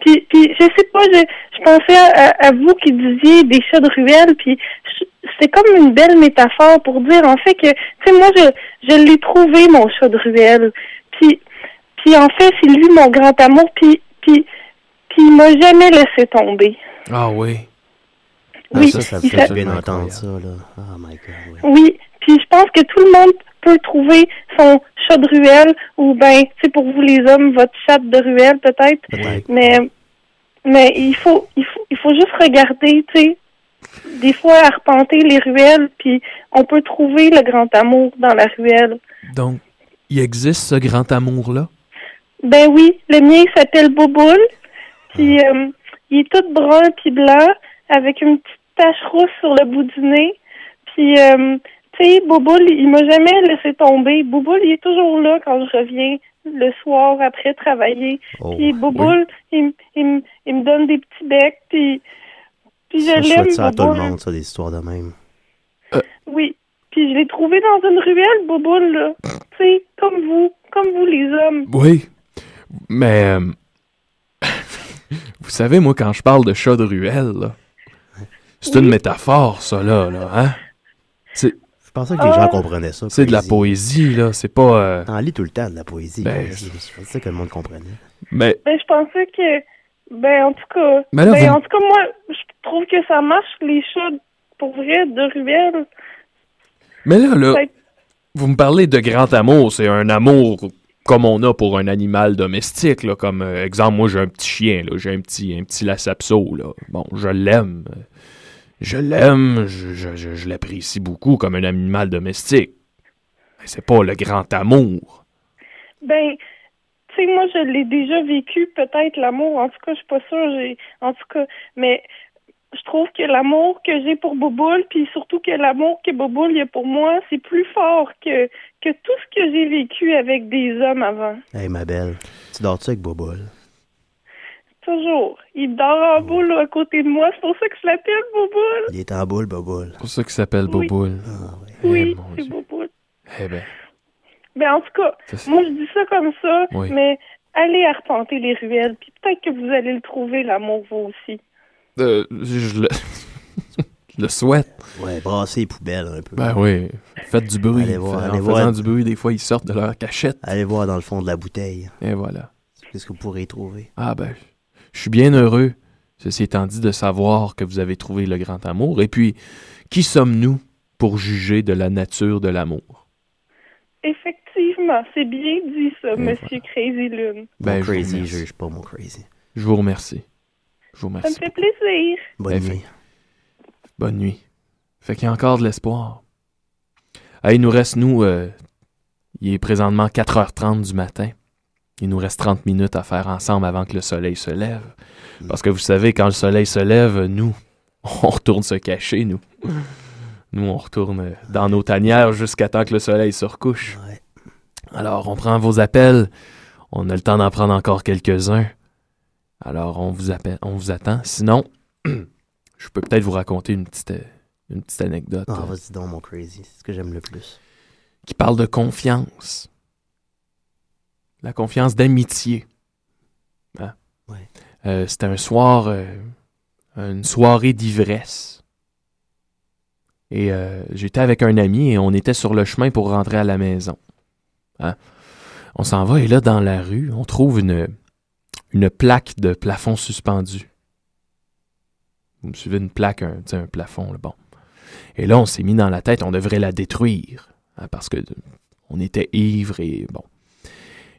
Puis, puis je sais pas, je, je pensais à, à- vous qui disiez des chats de ruelle, puis c'est comme une belle métaphore pour dire en fait que, tu sais, moi, je, je l'ai trouvé, mon chat de ruelle. Puis, puis en fait, c'est lui mon grand amour, puis, puis, puis il m'a jamais laissé tomber. Ah oui. Ah, Oui, ça, ça me fait bien d'entendre ça, là. Oh my God, oui. Oui, puis je pense que tout le monde peut trouver son chat de ruelle ou ben, c'est pour vous les hommes, votre chat de ruelle peut-être. Peut-être. Mais mais il faut il faut il faut juste regarder, tu sais, des fois arpenter les ruelles puis on peut trouver le grand amour dans la ruelle. Donc, il existe ce grand amour-là? Ben oui, le mien s'appelle Boboule. Puis euh, il est tout brun puis blanc avec une petite tache rousse sur le bout du nez. Puis euh, tu sais, Boboule, il m'a jamais laissé tomber. Boboule, il est toujours là quand je reviens le soir après travailler. Oh, puis Boboule, il, il me donne des petits becs puis puis je souhaite ça à tout le monde, ça, des histoires de même. Oui. Puis je l'ai trouvé dans une ruelle, Boboule, là. tu sais, comme vous, comme vous les hommes. Oui. Mais. euh, vous savez, moi, quand je parle de chat de ruelle, là, c'est une métaphore, ça, là, là, hein? C'est. Je pensais que les gens comprenaient ça. C'est de la poésie, là. C'est pas. euh, T'en lis tout le temps de la poésie. Ben. Je pensais que le monde comprenait. Mais. Ben, je pensais que. Ben, en tout cas. Là, ben, vous- en tout cas, moi, je trouve que ça marche, les chats, pour vrai, de ruelle. Mais là, là, vous me parlez de grand amour. C'est un amour comme on a pour un animal domestique, là. Comme, euh, exemple, moi, j'ai un petit chien, là. J'ai un petit, un petit Lhasa-Apso, là. Bon, je l'aime. Je l'aime. Je, je- je- je l'apprécie beaucoup comme un animal domestique. Mais c'est pas le grand amour. Ben, tu sais, moi, je l'ai déjà vécu, peut-être, l'amour. En tout cas, je suis pas sûre. J'ai, en tout cas, mais je trouve que l'amour que j'ai pour Boboule, puis surtout que l'amour que Boboule y a pour moi, c'est plus fort que, que tout ce que j'ai vécu avec des hommes avant. Hey, ma belle, tu dors-tu avec Boboule? Toujours. Il dort en boule à côté de moi. C'est pour ça que je l'appelle Boboule. Il est en boule, Boboule. C'est pour ça qu'il s'appelle Oui. Boboule. Oui, mon c'est Boboule. Eh ben. Ben, en tout cas, moi, je dis ça comme ça, Oui. mais allez arpenter les ruelles, puis peut-être que vous allez le trouver, l'amour, vous aussi. Euh, je le... je le souhaite. Ouais, brasser les poubelles un peu. Ben oui. Faites du bruit. Allez voir, allez en voir. faisant du bruit, des fois, ils sortent de leur cachette. Allez voir dans le fond de la bouteille. Et voilà. Qu'est-ce que vous pourrez y trouver? Ah ben, je suis bien heureux, ceci étant dit, de savoir que vous avez trouvé le grand amour. Et puis, qui sommes-nous pour juger de la nature de l'amour? Effectivement, c'est bien dit, ça, Monsieur Crazy Lune. Ben, Mon je vous crazy, remercie. je juge pas mon crazy. Je vous remercie. Je vous Ça me remercie. fait plaisir. Bonne Eh, nuit. fait- Bonne nuit. Fait qu'il y a encore de l'espoir. Ah, il nous reste, nous, euh, il est présentement 4h30 du matin. Il nous reste 30 minutes à faire ensemble avant que le soleil se lève. Parce que vous savez, quand le soleil se lève, nous, on retourne se cacher, nous. Nous, on retourne euh, dans nos tanières jusqu'à temps que le soleil se recouche. Alors, on prend vos appels. On a le temps d'en prendre encore quelques-uns. Alors, on vous, appelle, on vous attend. Sinon, je peux peut-être vous raconter une petite, euh, une petite anecdote Ah, vas-y donc, mon crazy. C'est ce que j'aime le plus. qui parle de confiance. La confiance d'amitié. Hein? Ouais. Euh, C'était un soir, euh, une soirée d'ivresse. Et euh, j'étais avec un ami et on était sur le chemin pour rentrer à la maison. Hein? On s'en va et là, dans la rue, on trouve une, plaque de plafond suspendu. Vous me suivez une plaque, un, plafond, là, bon. Et là, on s'est mis dans la tête, on devrait la détruire. hein, parce que on était ivre et bon.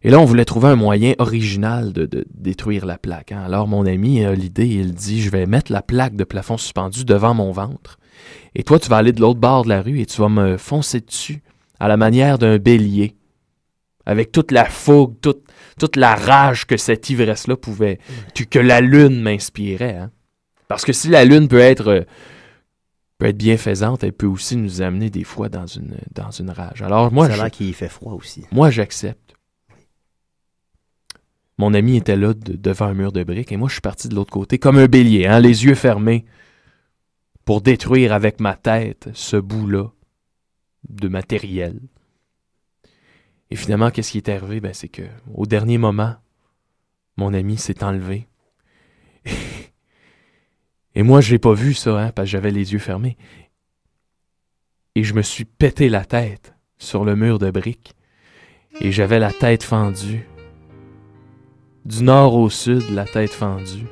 Et là, on voulait trouver un moyen original de, de détruire la plaque. hein. Alors, mon ami a l'idée, il dit, je vais mettre la plaque de plafond suspendu devant mon ventre. Et toi, tu vas aller de l'autre bord de la rue et tu vas me foncer dessus à la manière d'un bélier. Avec toute la fougue, toute, toute la rage que cette ivresse-là pouvait, que, que la lune m'inspirait. hein. Parce que si la lune peut être, euh, peut être bienfaisante, elle peut aussi nous amener des fois dans une, dans une rage. Alors moi, je- qu'il fait froid aussi. moi j'accepte. Mon ami était là de- devant un mur de briques et moi je suis parti de l'autre côté comme un bélier, hein, les yeux fermés, pour détruire avec ma tête ce bout-là de matériel. Et finalement, qu'est-ce qui est arrivé? Ben, c'est que au dernier moment, mon ami s'est enlevé. Et moi, je l'ai pas vu ça, hein, parce que j'avais les yeux fermés. Et je me suis pété la tête sur le mur de briques. Et j'avais la tête fendue. Du nord au sud, la tête fendue.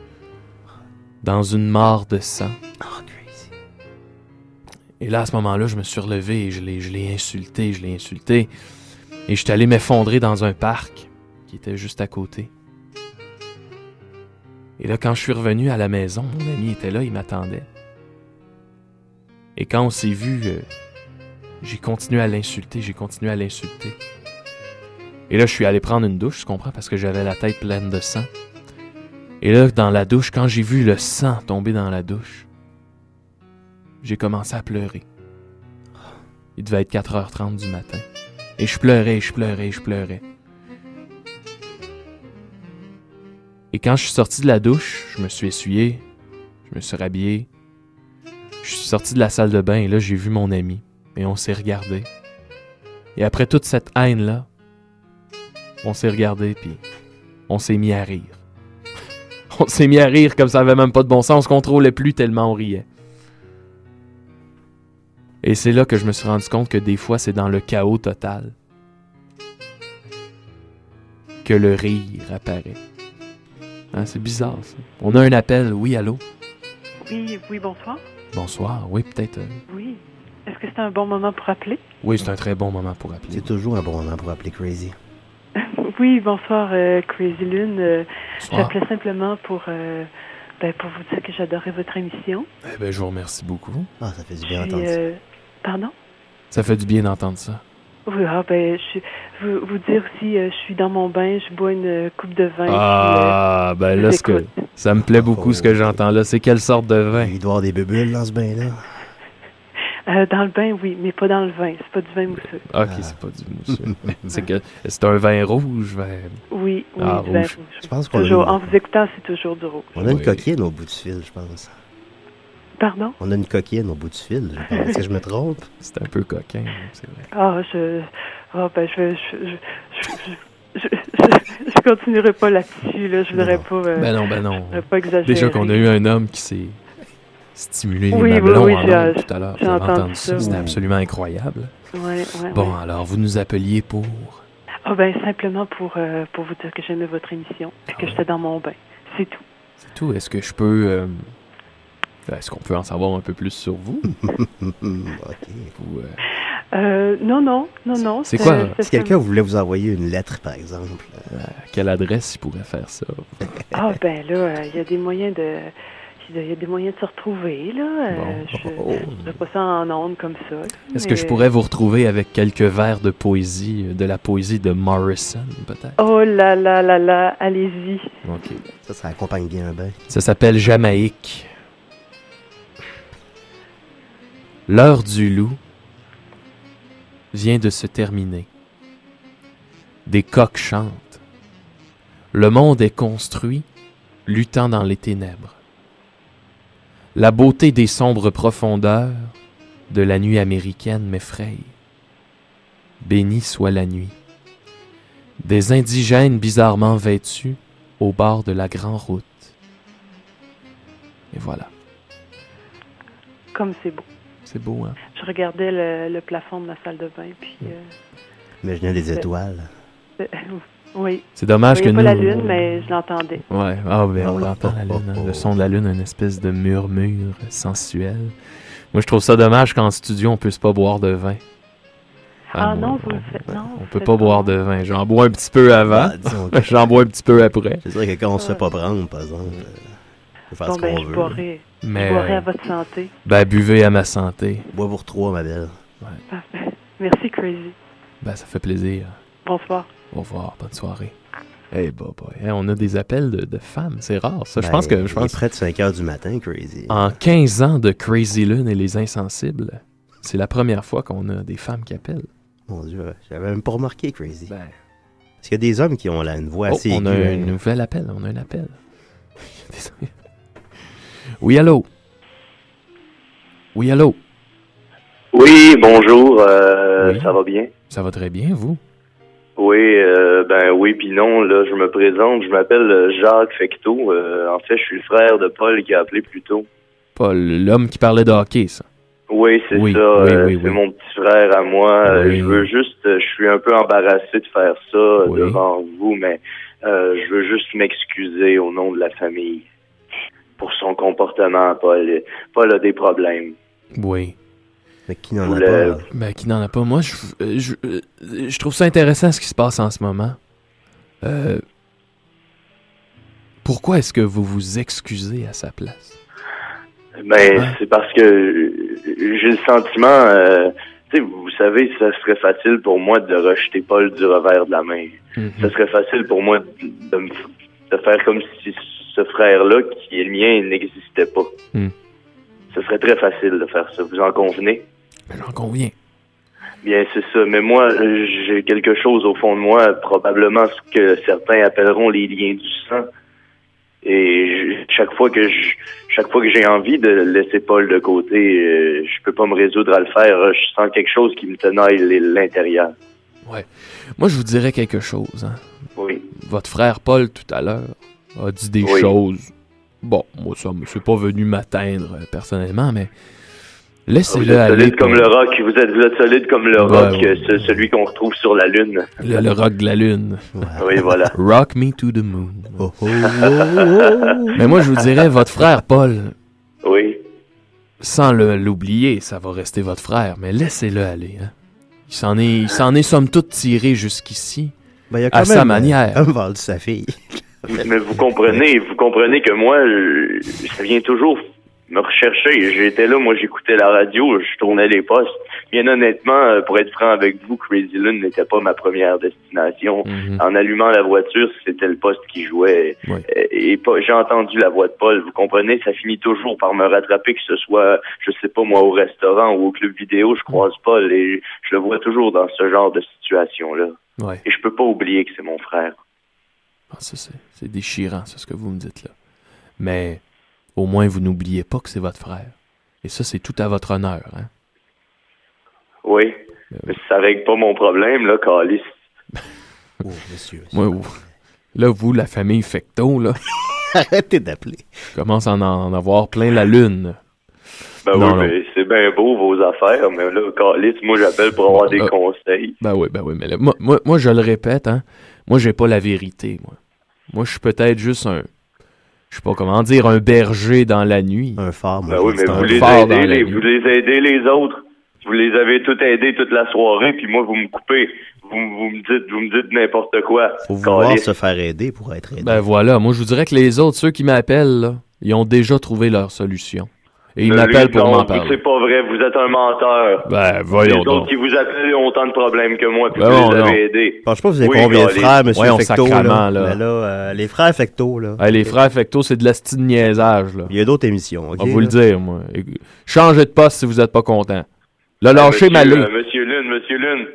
Dans une mare de sang. Et là, à ce moment-là, je me suis relevé et je l'ai, je l'ai insulté, je l'ai insulté. Et je suis allé m'effondrer dans un parc qui était juste à côté. Et là, quand je suis revenu à la maison, mon ami était là, il m'attendait. Et quand on s'est vu, euh, j'ai continué à l'insulter, j'ai continué à l'insulter. Et là, je suis allé prendre une douche, tu comprends, parce que j'avais la tête pleine de sang. Et là, dans la douche, quand j'ai vu le sang tomber dans la douche, j'ai commencé à pleurer. Il devait être 4h30 du matin. Et je pleurais, je pleurais, je pleurais. Et quand je suis sorti de la douche, je me suis essuyé, je me suis rhabillé. Je suis sorti de la salle de bain et là, j'ai vu mon ami. Et on s'est regardé. Et après toute cette haine-là, on s'est regardé puis on s'est mis à rire. on s'est mis à rire comme ça avait même pas de bon sens. On se contrôlait plus tellement on riait. Et c'est là que je me suis rendu compte que des fois, c'est dans le chaos total que le rire apparaît. Hein, c'est bizarre, ça. On a un appel. Oui, allô? Oui, oui, bonsoir. Bonsoir. Oui, peut-être. euh, Oui. Est-ce que c'est un bon moment pour appeler? Oui, c'est un très bon moment pour appeler. C'est toujours un bon moment pour appeler Crazy. Oui, bonsoir, euh, Crazy Lune. Euh, Bonsoir. J'appelais simplement pour, euh, ben, pour vous dire que j'adorais votre émission. Eh ben, je vous remercie beaucoup. Ah, ça fait du Puis, bien d'entendre ça. euh, pardon? Ça fait du bien d'entendre ça. Oui, ah, ben, je, vous, vous dire aussi, euh, je suis dans mon bain, je bois une euh, coupe de vin. Ah, ben je là, ce que, ça me plaît beaucoup ce que j'entends là. C'est quelle sorte de vin? Il doit y avoir des bulles dans ce bain-là. euh, dans le bain, oui, mais pas dans le vin. C'est pas du vin mousseux. Ok, c'est pas du mousseux. c'est que c'est un vin rouge, vin. Oui, oui, Ah, du vin rouge. rouge. Je pense a Toujours, en vous écoutant, c'est toujours du rouge. On a une Oui. coquine au bout du fil, je pense. Pardon? On a une coquine au bout du fil. je pense. Est-ce que je me trompe? C'est un peu coquin, c'est vrai. Ah, je. Ah, ben, je. Je, je, je, je, je- je continuerai pas là-dessus, là. Je voudrais pas. euh, Ben non, ben non. Je pas exagérer. Déjà qu'on a eu un homme qui s'est stimulé les Oui, oui, mamelons oui, en j'ai- ondes tout à l'heure. j'ai entendu entendu ça? ça, C'était oui. absolument incroyable. Ouais, ouais, Bon, ouais. alors, vous nous appeliez pour... Ah, ben, simplement pour, euh, pour vous dire que j'aimais votre émission et Ah que j'étais dans mon bain. C'est tout. C'est tout. Est-ce que je peux... euh, Est-ce qu'on peut en savoir un peu plus sur vous? Ou, euh, Euh, non, non, non, non. C'est quoi, Si quelqu'un voulait vous envoyer une lettre, par exemple. à quelle adresse il pourrait faire ça? Ah, ben, là, euh, il y a des moyens de. Il y a des moyens de se retrouver, là. Euh, Bon. Je ne pas ça en ondes comme ça. Est-ce que je pourrais vous retrouver avec quelques vers de poésie, euh, de la poésie de Morrison, peut-être? Oh là là là là, allez-y. OK. Ça, ça accompagne bien un bain. Ça s'appelle Jamaïque. L'heure du loup vient de se terminer. Des coqs chantent. Le monde est construit, luttant dans les ténèbres. La beauté des sombres profondeurs de la nuit américaine m'effraie. Bénie soit la nuit. Des indigènes bizarrement vêtus au bord de la grande route. Et voilà. Comme c'est beau. C'est beau, hein? Je regardais le, le plafond de ma salle de bain, puis. euh, Imaginez des étoiles. euh, oui. C'est dommage Je que pas nous- la lune, mais je l'entendais. Ouais, ah ben on Oh, l'entend oh, la lune, hein. oh, le oh. son de la lune, une espèce de murmure sensuel. Moi je trouve ça dommage qu'en studio on puisse pas boire de vin. Ah, moi, non, vous le faites. Non, on peut pas boire de vin. J'en bois un petit peu avant, Ah, j'en bois un petit peu après. C'est vrai que quand on se fait pas prendre, par exemple, euh, faire Bon, ce ben, qu'on je veut. boirai, Mais je boirai à votre santé. ben buvez à ma santé. Bois pour trois, ma belle. Parfait. Merci, Crazy. Ben ça fait plaisir. Bonsoir. Au revoir, bonne soirée. Hey, bah, bah, hey, on a des appels de, de femmes, c'est rare ça. je Ben, pense que je pense près de 5 heures du matin, Crazy. en 15 ans de Crazy Lune et les Insensibles, c'est la première fois qu'on a des femmes qui appellent. Mon Dieu, j'avais même pas remarqué, Crazy. Ben, Est-ce qu'il y a des hommes qui ont là, une voix Oh, assez on a un nouvel appel. On a un appel. Désolé. Oui, allô? Oui, allô? Oui, bonjour, euh, ça va bien? Ça va très bien, vous? Oui, euh, ben oui, puis non, là, je me présente, je m'appelle euh, Jacques Fecteau. Euh, en fait, je suis le frère de Paul qui a appelé plus tôt. Pas l'homme qui parlait de hockey, ça? Oui, c'est Oui, ça, oui, oui, c'est mon petit frère à moi. Je veux juste, je suis un peu embarrassé de faire ça devant vous, mais euh, je veux juste m'excuser au nom de la famille pour son comportement. Paul, Paul a des problèmes. Oui. Mais qui n'en a pas? Ben, qui n'en a pas? Moi, je, euh, je, euh, je trouve ça intéressant ce qui se passe en ce moment. Euh, pourquoi est-ce que vous vous excusez à sa place? Ben, c'est parce que j'ai le sentiment, euh, tu sais, vous savez, ça serait facile pour moi de rejeter Paul du revers de la main. Ça serait facile pour moi de, me f- de faire comme si ce frère-là, qui est le mien, n'existait pas. Hmm. Ce serait très facile de faire ça. Vous en convenez? J'en conviens. Bien, c'est ça. Mais moi, euh, j'ai quelque chose au fond de moi, probablement ce que certains appelleront les liens du sang. Et je- chaque fois que je, chaque fois que j'ai envie de laisser Paul de côté, euh, je peux pas me résoudre à le faire. Je sens quelque chose qui me tenaille l'intérieur. Ouais. Moi, je vous dirais quelque chose. hein. Oui. Votre frère Paul, tout à l'heure, a dit des Oui. choses. Bon, moi, ça me c'est pas venu m'atteindre euh, personnellement, mais Vous laissez-le êtes aller. solide comme le rock. Vous êtes, vous êtes solide comme le Ouais, rock, ouais. ce- celui qu'on retrouve sur la lune. Le, le rock de la lune. Oui, voilà. Rock me to the moon. Oh, Mais moi, je vous dirais, votre frère Paul, Oui. sans le- l'oublier, ça va rester votre frère, mais laissez-le aller. hein. Il s'en est, il s'en est somme toute tiré jusqu'ici, Ben, il à quand sa même, manière. euh, sa fille. Mais vous comprenez, vous comprenez que moi, je- ça vient toujours me rechercher. J'étais là, moi j'écoutais la radio, je tournais les postes. Bien honnêtement, euh, pour être franc avec vous, Crazy Lune n'était pas ma première destination. En allumant la voiture, c'était le poste qui jouait. Et, j'ai entendu la voix de Paul. Vous comprenez, ça finit toujours par me rattraper, que ce soit, je sais pas moi, au restaurant ou au club vidéo, je croise Paul et je le vois toujours dans ce genre de situation-là. Ouais. Et je peux pas oublier que c'est mon frère. Ah, ça, c'est, c'est déchirant, c'est ce que vous me dites là. Mais au moins, vous n'oubliez pas que c'est votre frère. Et ça, c'est tout à votre honneur. Hein? Oui. Mais ça règle pas mon problème, là, Calis. Oh, monsieur. Moi, vous- là, vous, la famille Fecto, là, Arrêtez d'appeler. commence à en, en avoir plein la lune. Ben Non, oui, non. mais c'est bien beau vos affaires, mais là, Calis, moi j'appelle pour avoir des euh, conseils. Ben oui, ben oui, mais là, moi, moi, moi, je le répète, hein, moi, j'ai pas la vérité, moi. Moi, je suis peut-être juste un, je sais pas comment dire, un berger dans la nuit. Un phare, Ben oui, mais vous les, phare dans aidez, la les, nuit. vous les aidez les autres. Vous les avez tous aidés toute la soirée, puis moi, vous me coupez. Vous, vous me dites, vous me dites n'importe quoi. Faut vouloir se faire aider pour être aidé. Ben voilà, moi, je vous dirais que les autres, ceux qui m'appellent, ils ont déjà trouvé leur solution. Et ils Ne m'appellent lui, pour non, m'en parler. C'est pas vrai, vous êtes un menteur. Ben, voyons les autres donc. qui vous appellent ont autant de problèmes que moi, puis Ben vous les avez aidés. Je sais pas, vous avez Oui, combien de frères, monsieur Voyons, Fecto, là? sacrement, là. Euh, les frères Fecto, là. Hey, les frères Fecto, c'est de la niaisage, là. Il y a d'autres émissions, OK? On va vous le dire, moi. Changez de poste si vous êtes pas content. Là, Euh, lâchez ma monsieur, ligne. euh, Monsieur Lune, Monsieur Lune.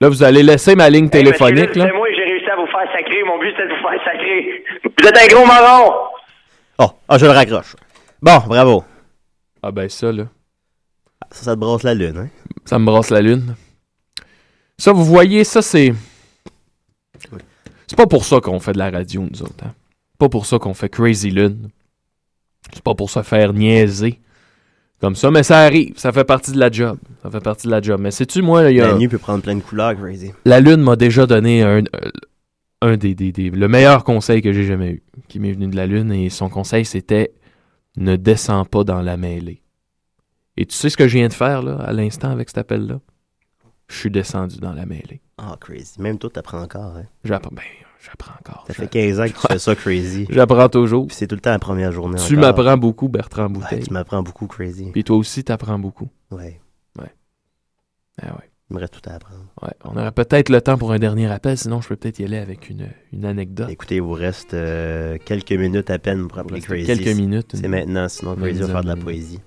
Là, vous allez laisser ma ligne téléphonique, Monsieur, là. C'est moi, j'ai réussi à vous faire sacrer. Mon but, c'était de vous faire sacrer. Vous êtes un gros marron! Oh, ah, je le raccroche. Bon, bravo. Ah ben ça, là. Ça, ça te brasse la lune, hein? Ça me brasse la lune. Ça, vous voyez, ça, c'est... C'est pas pour ça qu'on fait de la radio, nous autres. Hein? Pas pour ça qu'on fait Crazy Lune. C'est pas pour se faire niaiser. Comme ça, mais ça arrive. Ça fait partie de la job. Ça fait partie de la job. Mais sais-tu, moi, il y a... La nuit peut prendre plein de couleurs, Crazy. La Lune m'a déjà donné un, euh, un des, des- des- le meilleur conseil que j'ai jamais eu, qui m'est venu de la Lune, et son conseil c'était ne descends pas dans la mêlée. Et tu sais ce que je viens de faire là, à l'instant avec cet appel-là? Je suis descendu dans la mêlée. Ah, Crazy. Même toi, t'apprends encore, hein? J'apprends, ben, j'apprends encore. Ça fait 15 ans que tu fais ça, Crazy. J'apprends toujours. Puis c'est tout le temps la première journée Tu encore. m'apprends beaucoup, Bertrand Bouteille. Ouais, tu m'apprends beaucoup, Crazy. Puis toi aussi, t'apprends beaucoup. Ouais. Ouais. Ah ouais. Il me reste tout à apprendre. Ouais. On aurait peut-être le temps pour un dernier appel, sinon je peux peut-être y aller avec une, une anecdote. Écoutez, il vous reste euh, quelques minutes à peine pour appeler Crazy. quelques minutes. C'est maintenant, sinon Crazy va faire de la poésie.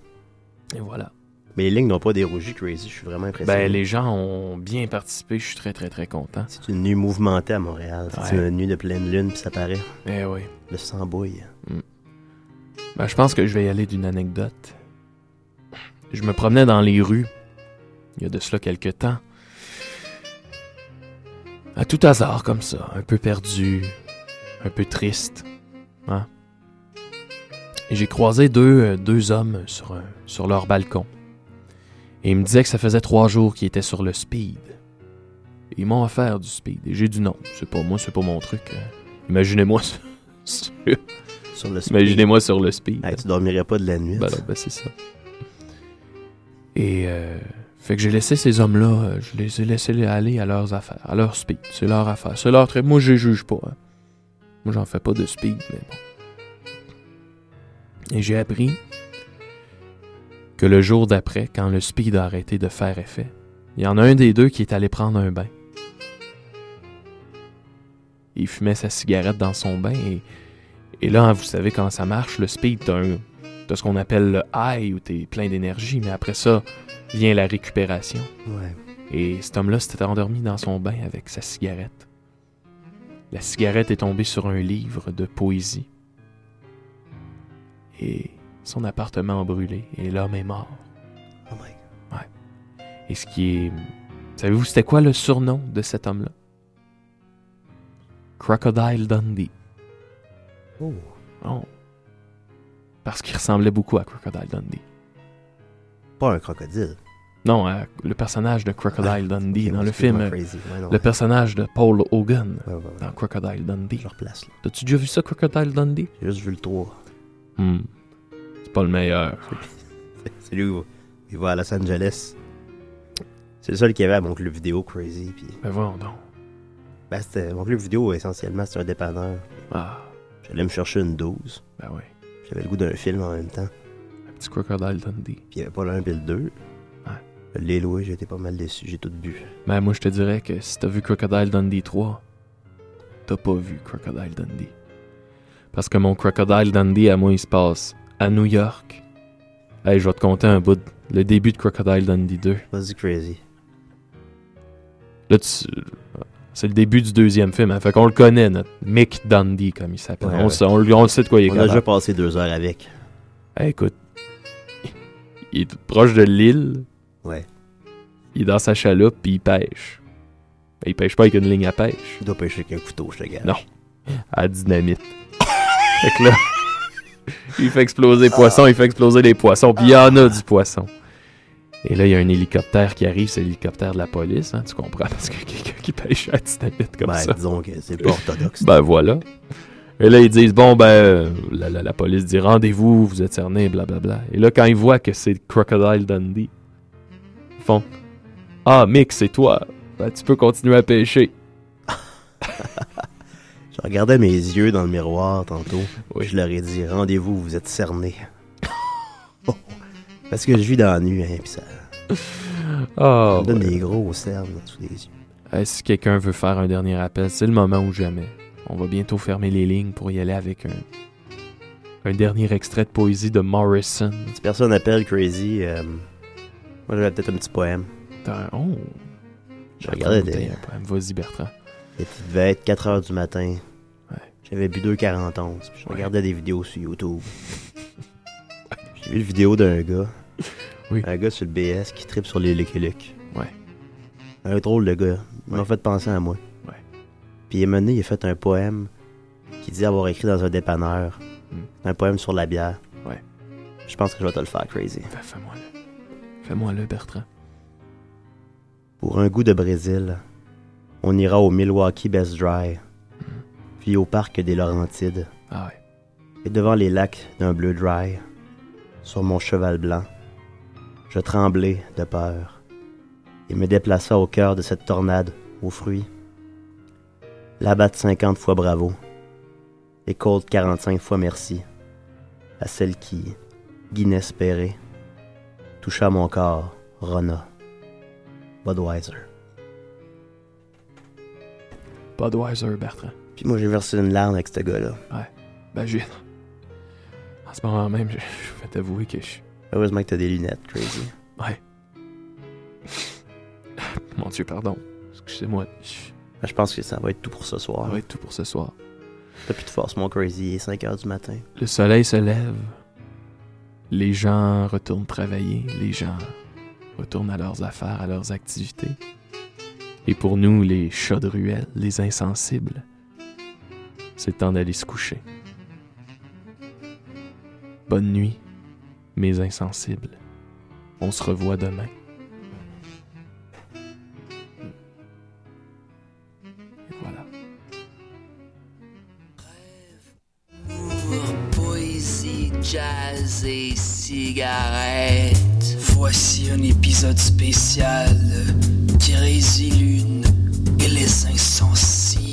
Et voilà. Mais les lignes n'ont pas dérougi, Crazy. Je suis vraiment impressionné. Ben, les gens ont bien participé. Je suis très, très, très content. C'est une nuit mouvementée à Montréal. C'est Ouais. une nuit de pleine lune, puis ça paraît. Eh oui. Le sang bouille. Ben, je pense que je vais y aller d'une anecdote. Je me promenais dans les rues, il y a de cela quelques temps. À tout hasard, comme ça, un peu perdu, un peu triste. Hein? Et j'ai croisé deux, euh, deux hommes sur, un- sur leur balcon. Et ils me disaient que ça faisait trois jours qu'ils étaient sur le speed. Et ils m'ont offert du speed. Et j'ai dit non, c'est pas moi, c'est pas mon truc. euh. Imaginez-moi sur, le speed. Imaginez-moi sur le speed. Hey, tu dormirais pas de la nuit. Ben ben c'est ça. Et euh, fait que j'ai laissé ces hommes-là, euh, je les ai laissés aller à leurs affaires, à leur speed. C'est leur affaire, c'est leur trait. Moi, je les juge pas. hein. Moi, j'en fais pas de speed, mais bon. Et j'ai appris que le jour d'après, quand le speed a arrêté de faire effet, il y en a un des deux qui est allé prendre un bain. Il fumait sa cigarette dans son bain et, et là, vous savez comment ça marche, le speed, t'as ce qu'on appelle le high où t'es plein d'énergie, mais après ça vient la récupération. Ouais. Et cet homme-là s'était endormi dans son bain avec sa cigarette. La cigarette est tombée sur un livre de poésie. Et son appartement a brûlé et l'homme est mort. Oh my Ouais. Et ce qui est. Savez-vous c'était quoi le surnom de cet homme-là? Crocodile Dundee. Oh. Oh. Parce qu'il ressemblait beaucoup à Crocodile Dundee. Pas un crocodile. Non, euh, le personnage de Crocodile Dundee ok, dans le film. Ouais, non, le ouais. personnage de Paul Hogan Ouais, dans Crocodile Dundee. Je replace. T'as-tu déjà vu ça, Crocodile Dundee? J'ai juste vu le 3. Hmm. C'est pas le meilleur. C'est lui où il va à Los Angeles. C'est le seul qui avait à mon club vidéo Crazy. Puis... Ben voyons donc. Ben, c'était, mon club vidéo, essentiellement, c'était un dépanneur. Ah, J'allais me chercher une 12. ben oui. J'avais le goût d'un film en même temps. Crocodile Dundee. Puis il n'y avait pas 1 puis le 2. Ouais. Je l'ai loué, j'ai été pas mal déçu. J'ai tout bu. Ben moi, je te dirais que si t'as vu Crocodile Dundee 3, t'as pas vu Crocodile Dundee. Parce que mon Crocodile Dundee, à moi, il se passe à New York. Hey, je vais te conter un bout. de- Le début de Crocodile Dundee 2. Vas-y, Crazy. Là, tu... C'est le début du deuxième film. Hein. Fait qu'on le connaît, notre Mick Dundee, comme il s'appelle. Ouais, on, ouais. on, le- on le sait de quoi il est On a capable. déjà passé deux heures avec. Hey, écoute, il est proche de l'île. Ouais. Il est dans sa chaloupe, puis il pêche. Ben, il pêche pas avec une ligne à pêche. Il doit pêcher avec un couteau, je te gage. Non. À la dynamite. fait que là, il fait exploser les poissons, il fait exploser les poissons, puis il y en a du poisson. Et là, il y a un hélicoptère qui arrive, c'est l'hélicoptère de la police, hein, tu comprends, parce que quelqu'un qui pêche à la dynamite comme Ben, ça. disons que c'est pas orthodoxe. Ben voilà. Et là, ils disent, bon, ben, euh, la, la- la police dit, rendez-vous, vous êtes cerné, blablabla. Et là, quand ils voient que c'est Crocodile Dundee, ils font, ah, Mick, c'est toi. Ben, tu peux continuer à pêcher. Je regardais mes yeux dans le miroir tantôt. Oui. Je leur ai dit rendez-vous, vous êtes cernés. Parce que je vis dans la nuit, hein, pis ça, Ah, ça me donne ouais. des gros cernes sous les yeux. Euh, si quelqu'un veut faire un dernier appel, c'est le moment ou jamais. On va bientôt fermer les lignes pour y aller avec un, un dernier extrait de poésie de Morrison. Si personne appelle Crazy, euh, moi j'avais peut-être un petit poème. Un- Oh! Je regardais des-. Vas-y, Bertrand. Il devait être 4 heures du matin. Ouais. J'avais bu 2,41. Puis je Ouais. regardais des vidéos sur YouTube. J'ai vu une vidéo d'un gars. Oui. Un gars sur le BS qui tripe sur les Lucky Luke. Ouais. Un drôle de gars. Il m'a Ouais. fait penser à moi. Puis il est mené, il a fait un poème qui dit avoir écrit dans un dépanneur. Hmm. Un poème sur la bière. Ouais. Je pense que je vais te le faire, Crazy. Ben, fais-moi-le. Fais-moi-le, Bertrand. Pour un goût de Brésil, on ira au Milwaukee Best Dry, puis au parc des Laurentides, Ah ouais. et devant les lacs d'un bleu dry, sur mon cheval blanc, je tremblai de peur, et me déplaça au cœur de cette tornade aux fruits. Labatte 50 fois bravo, et Colt 45 fois merci, à celle qui, inespérée, toucha mon corps, Rona. Budweiser. Budweiser, Bertrand. Puis moi, j'ai versé une larme avec ce gars-là. Ouais. Ben, j'ai. En ce moment même, je, je vais t'avouer que je. Heureusement que t'as des lunettes, Crazy. Ouais. Mon Dieu, pardon. Excusez-moi. Je pense que ça va être tout pour ce soir. Ça va être tout pour ce soir. T'as plus de force, mon crazy. Il est 5 heures du matin. Le soleil se lève. Les gens retournent travailler. Les gens retournent à leurs affaires, à leurs activités. Et pour nous, les chats de ruelle, les insensibles, c'est temps d'aller se coucher. Bonne nuit, mes insensibles. On se revoit demain. Jazz et cigarette. Voici un épisode spécial Crazy Lune et les insensibles.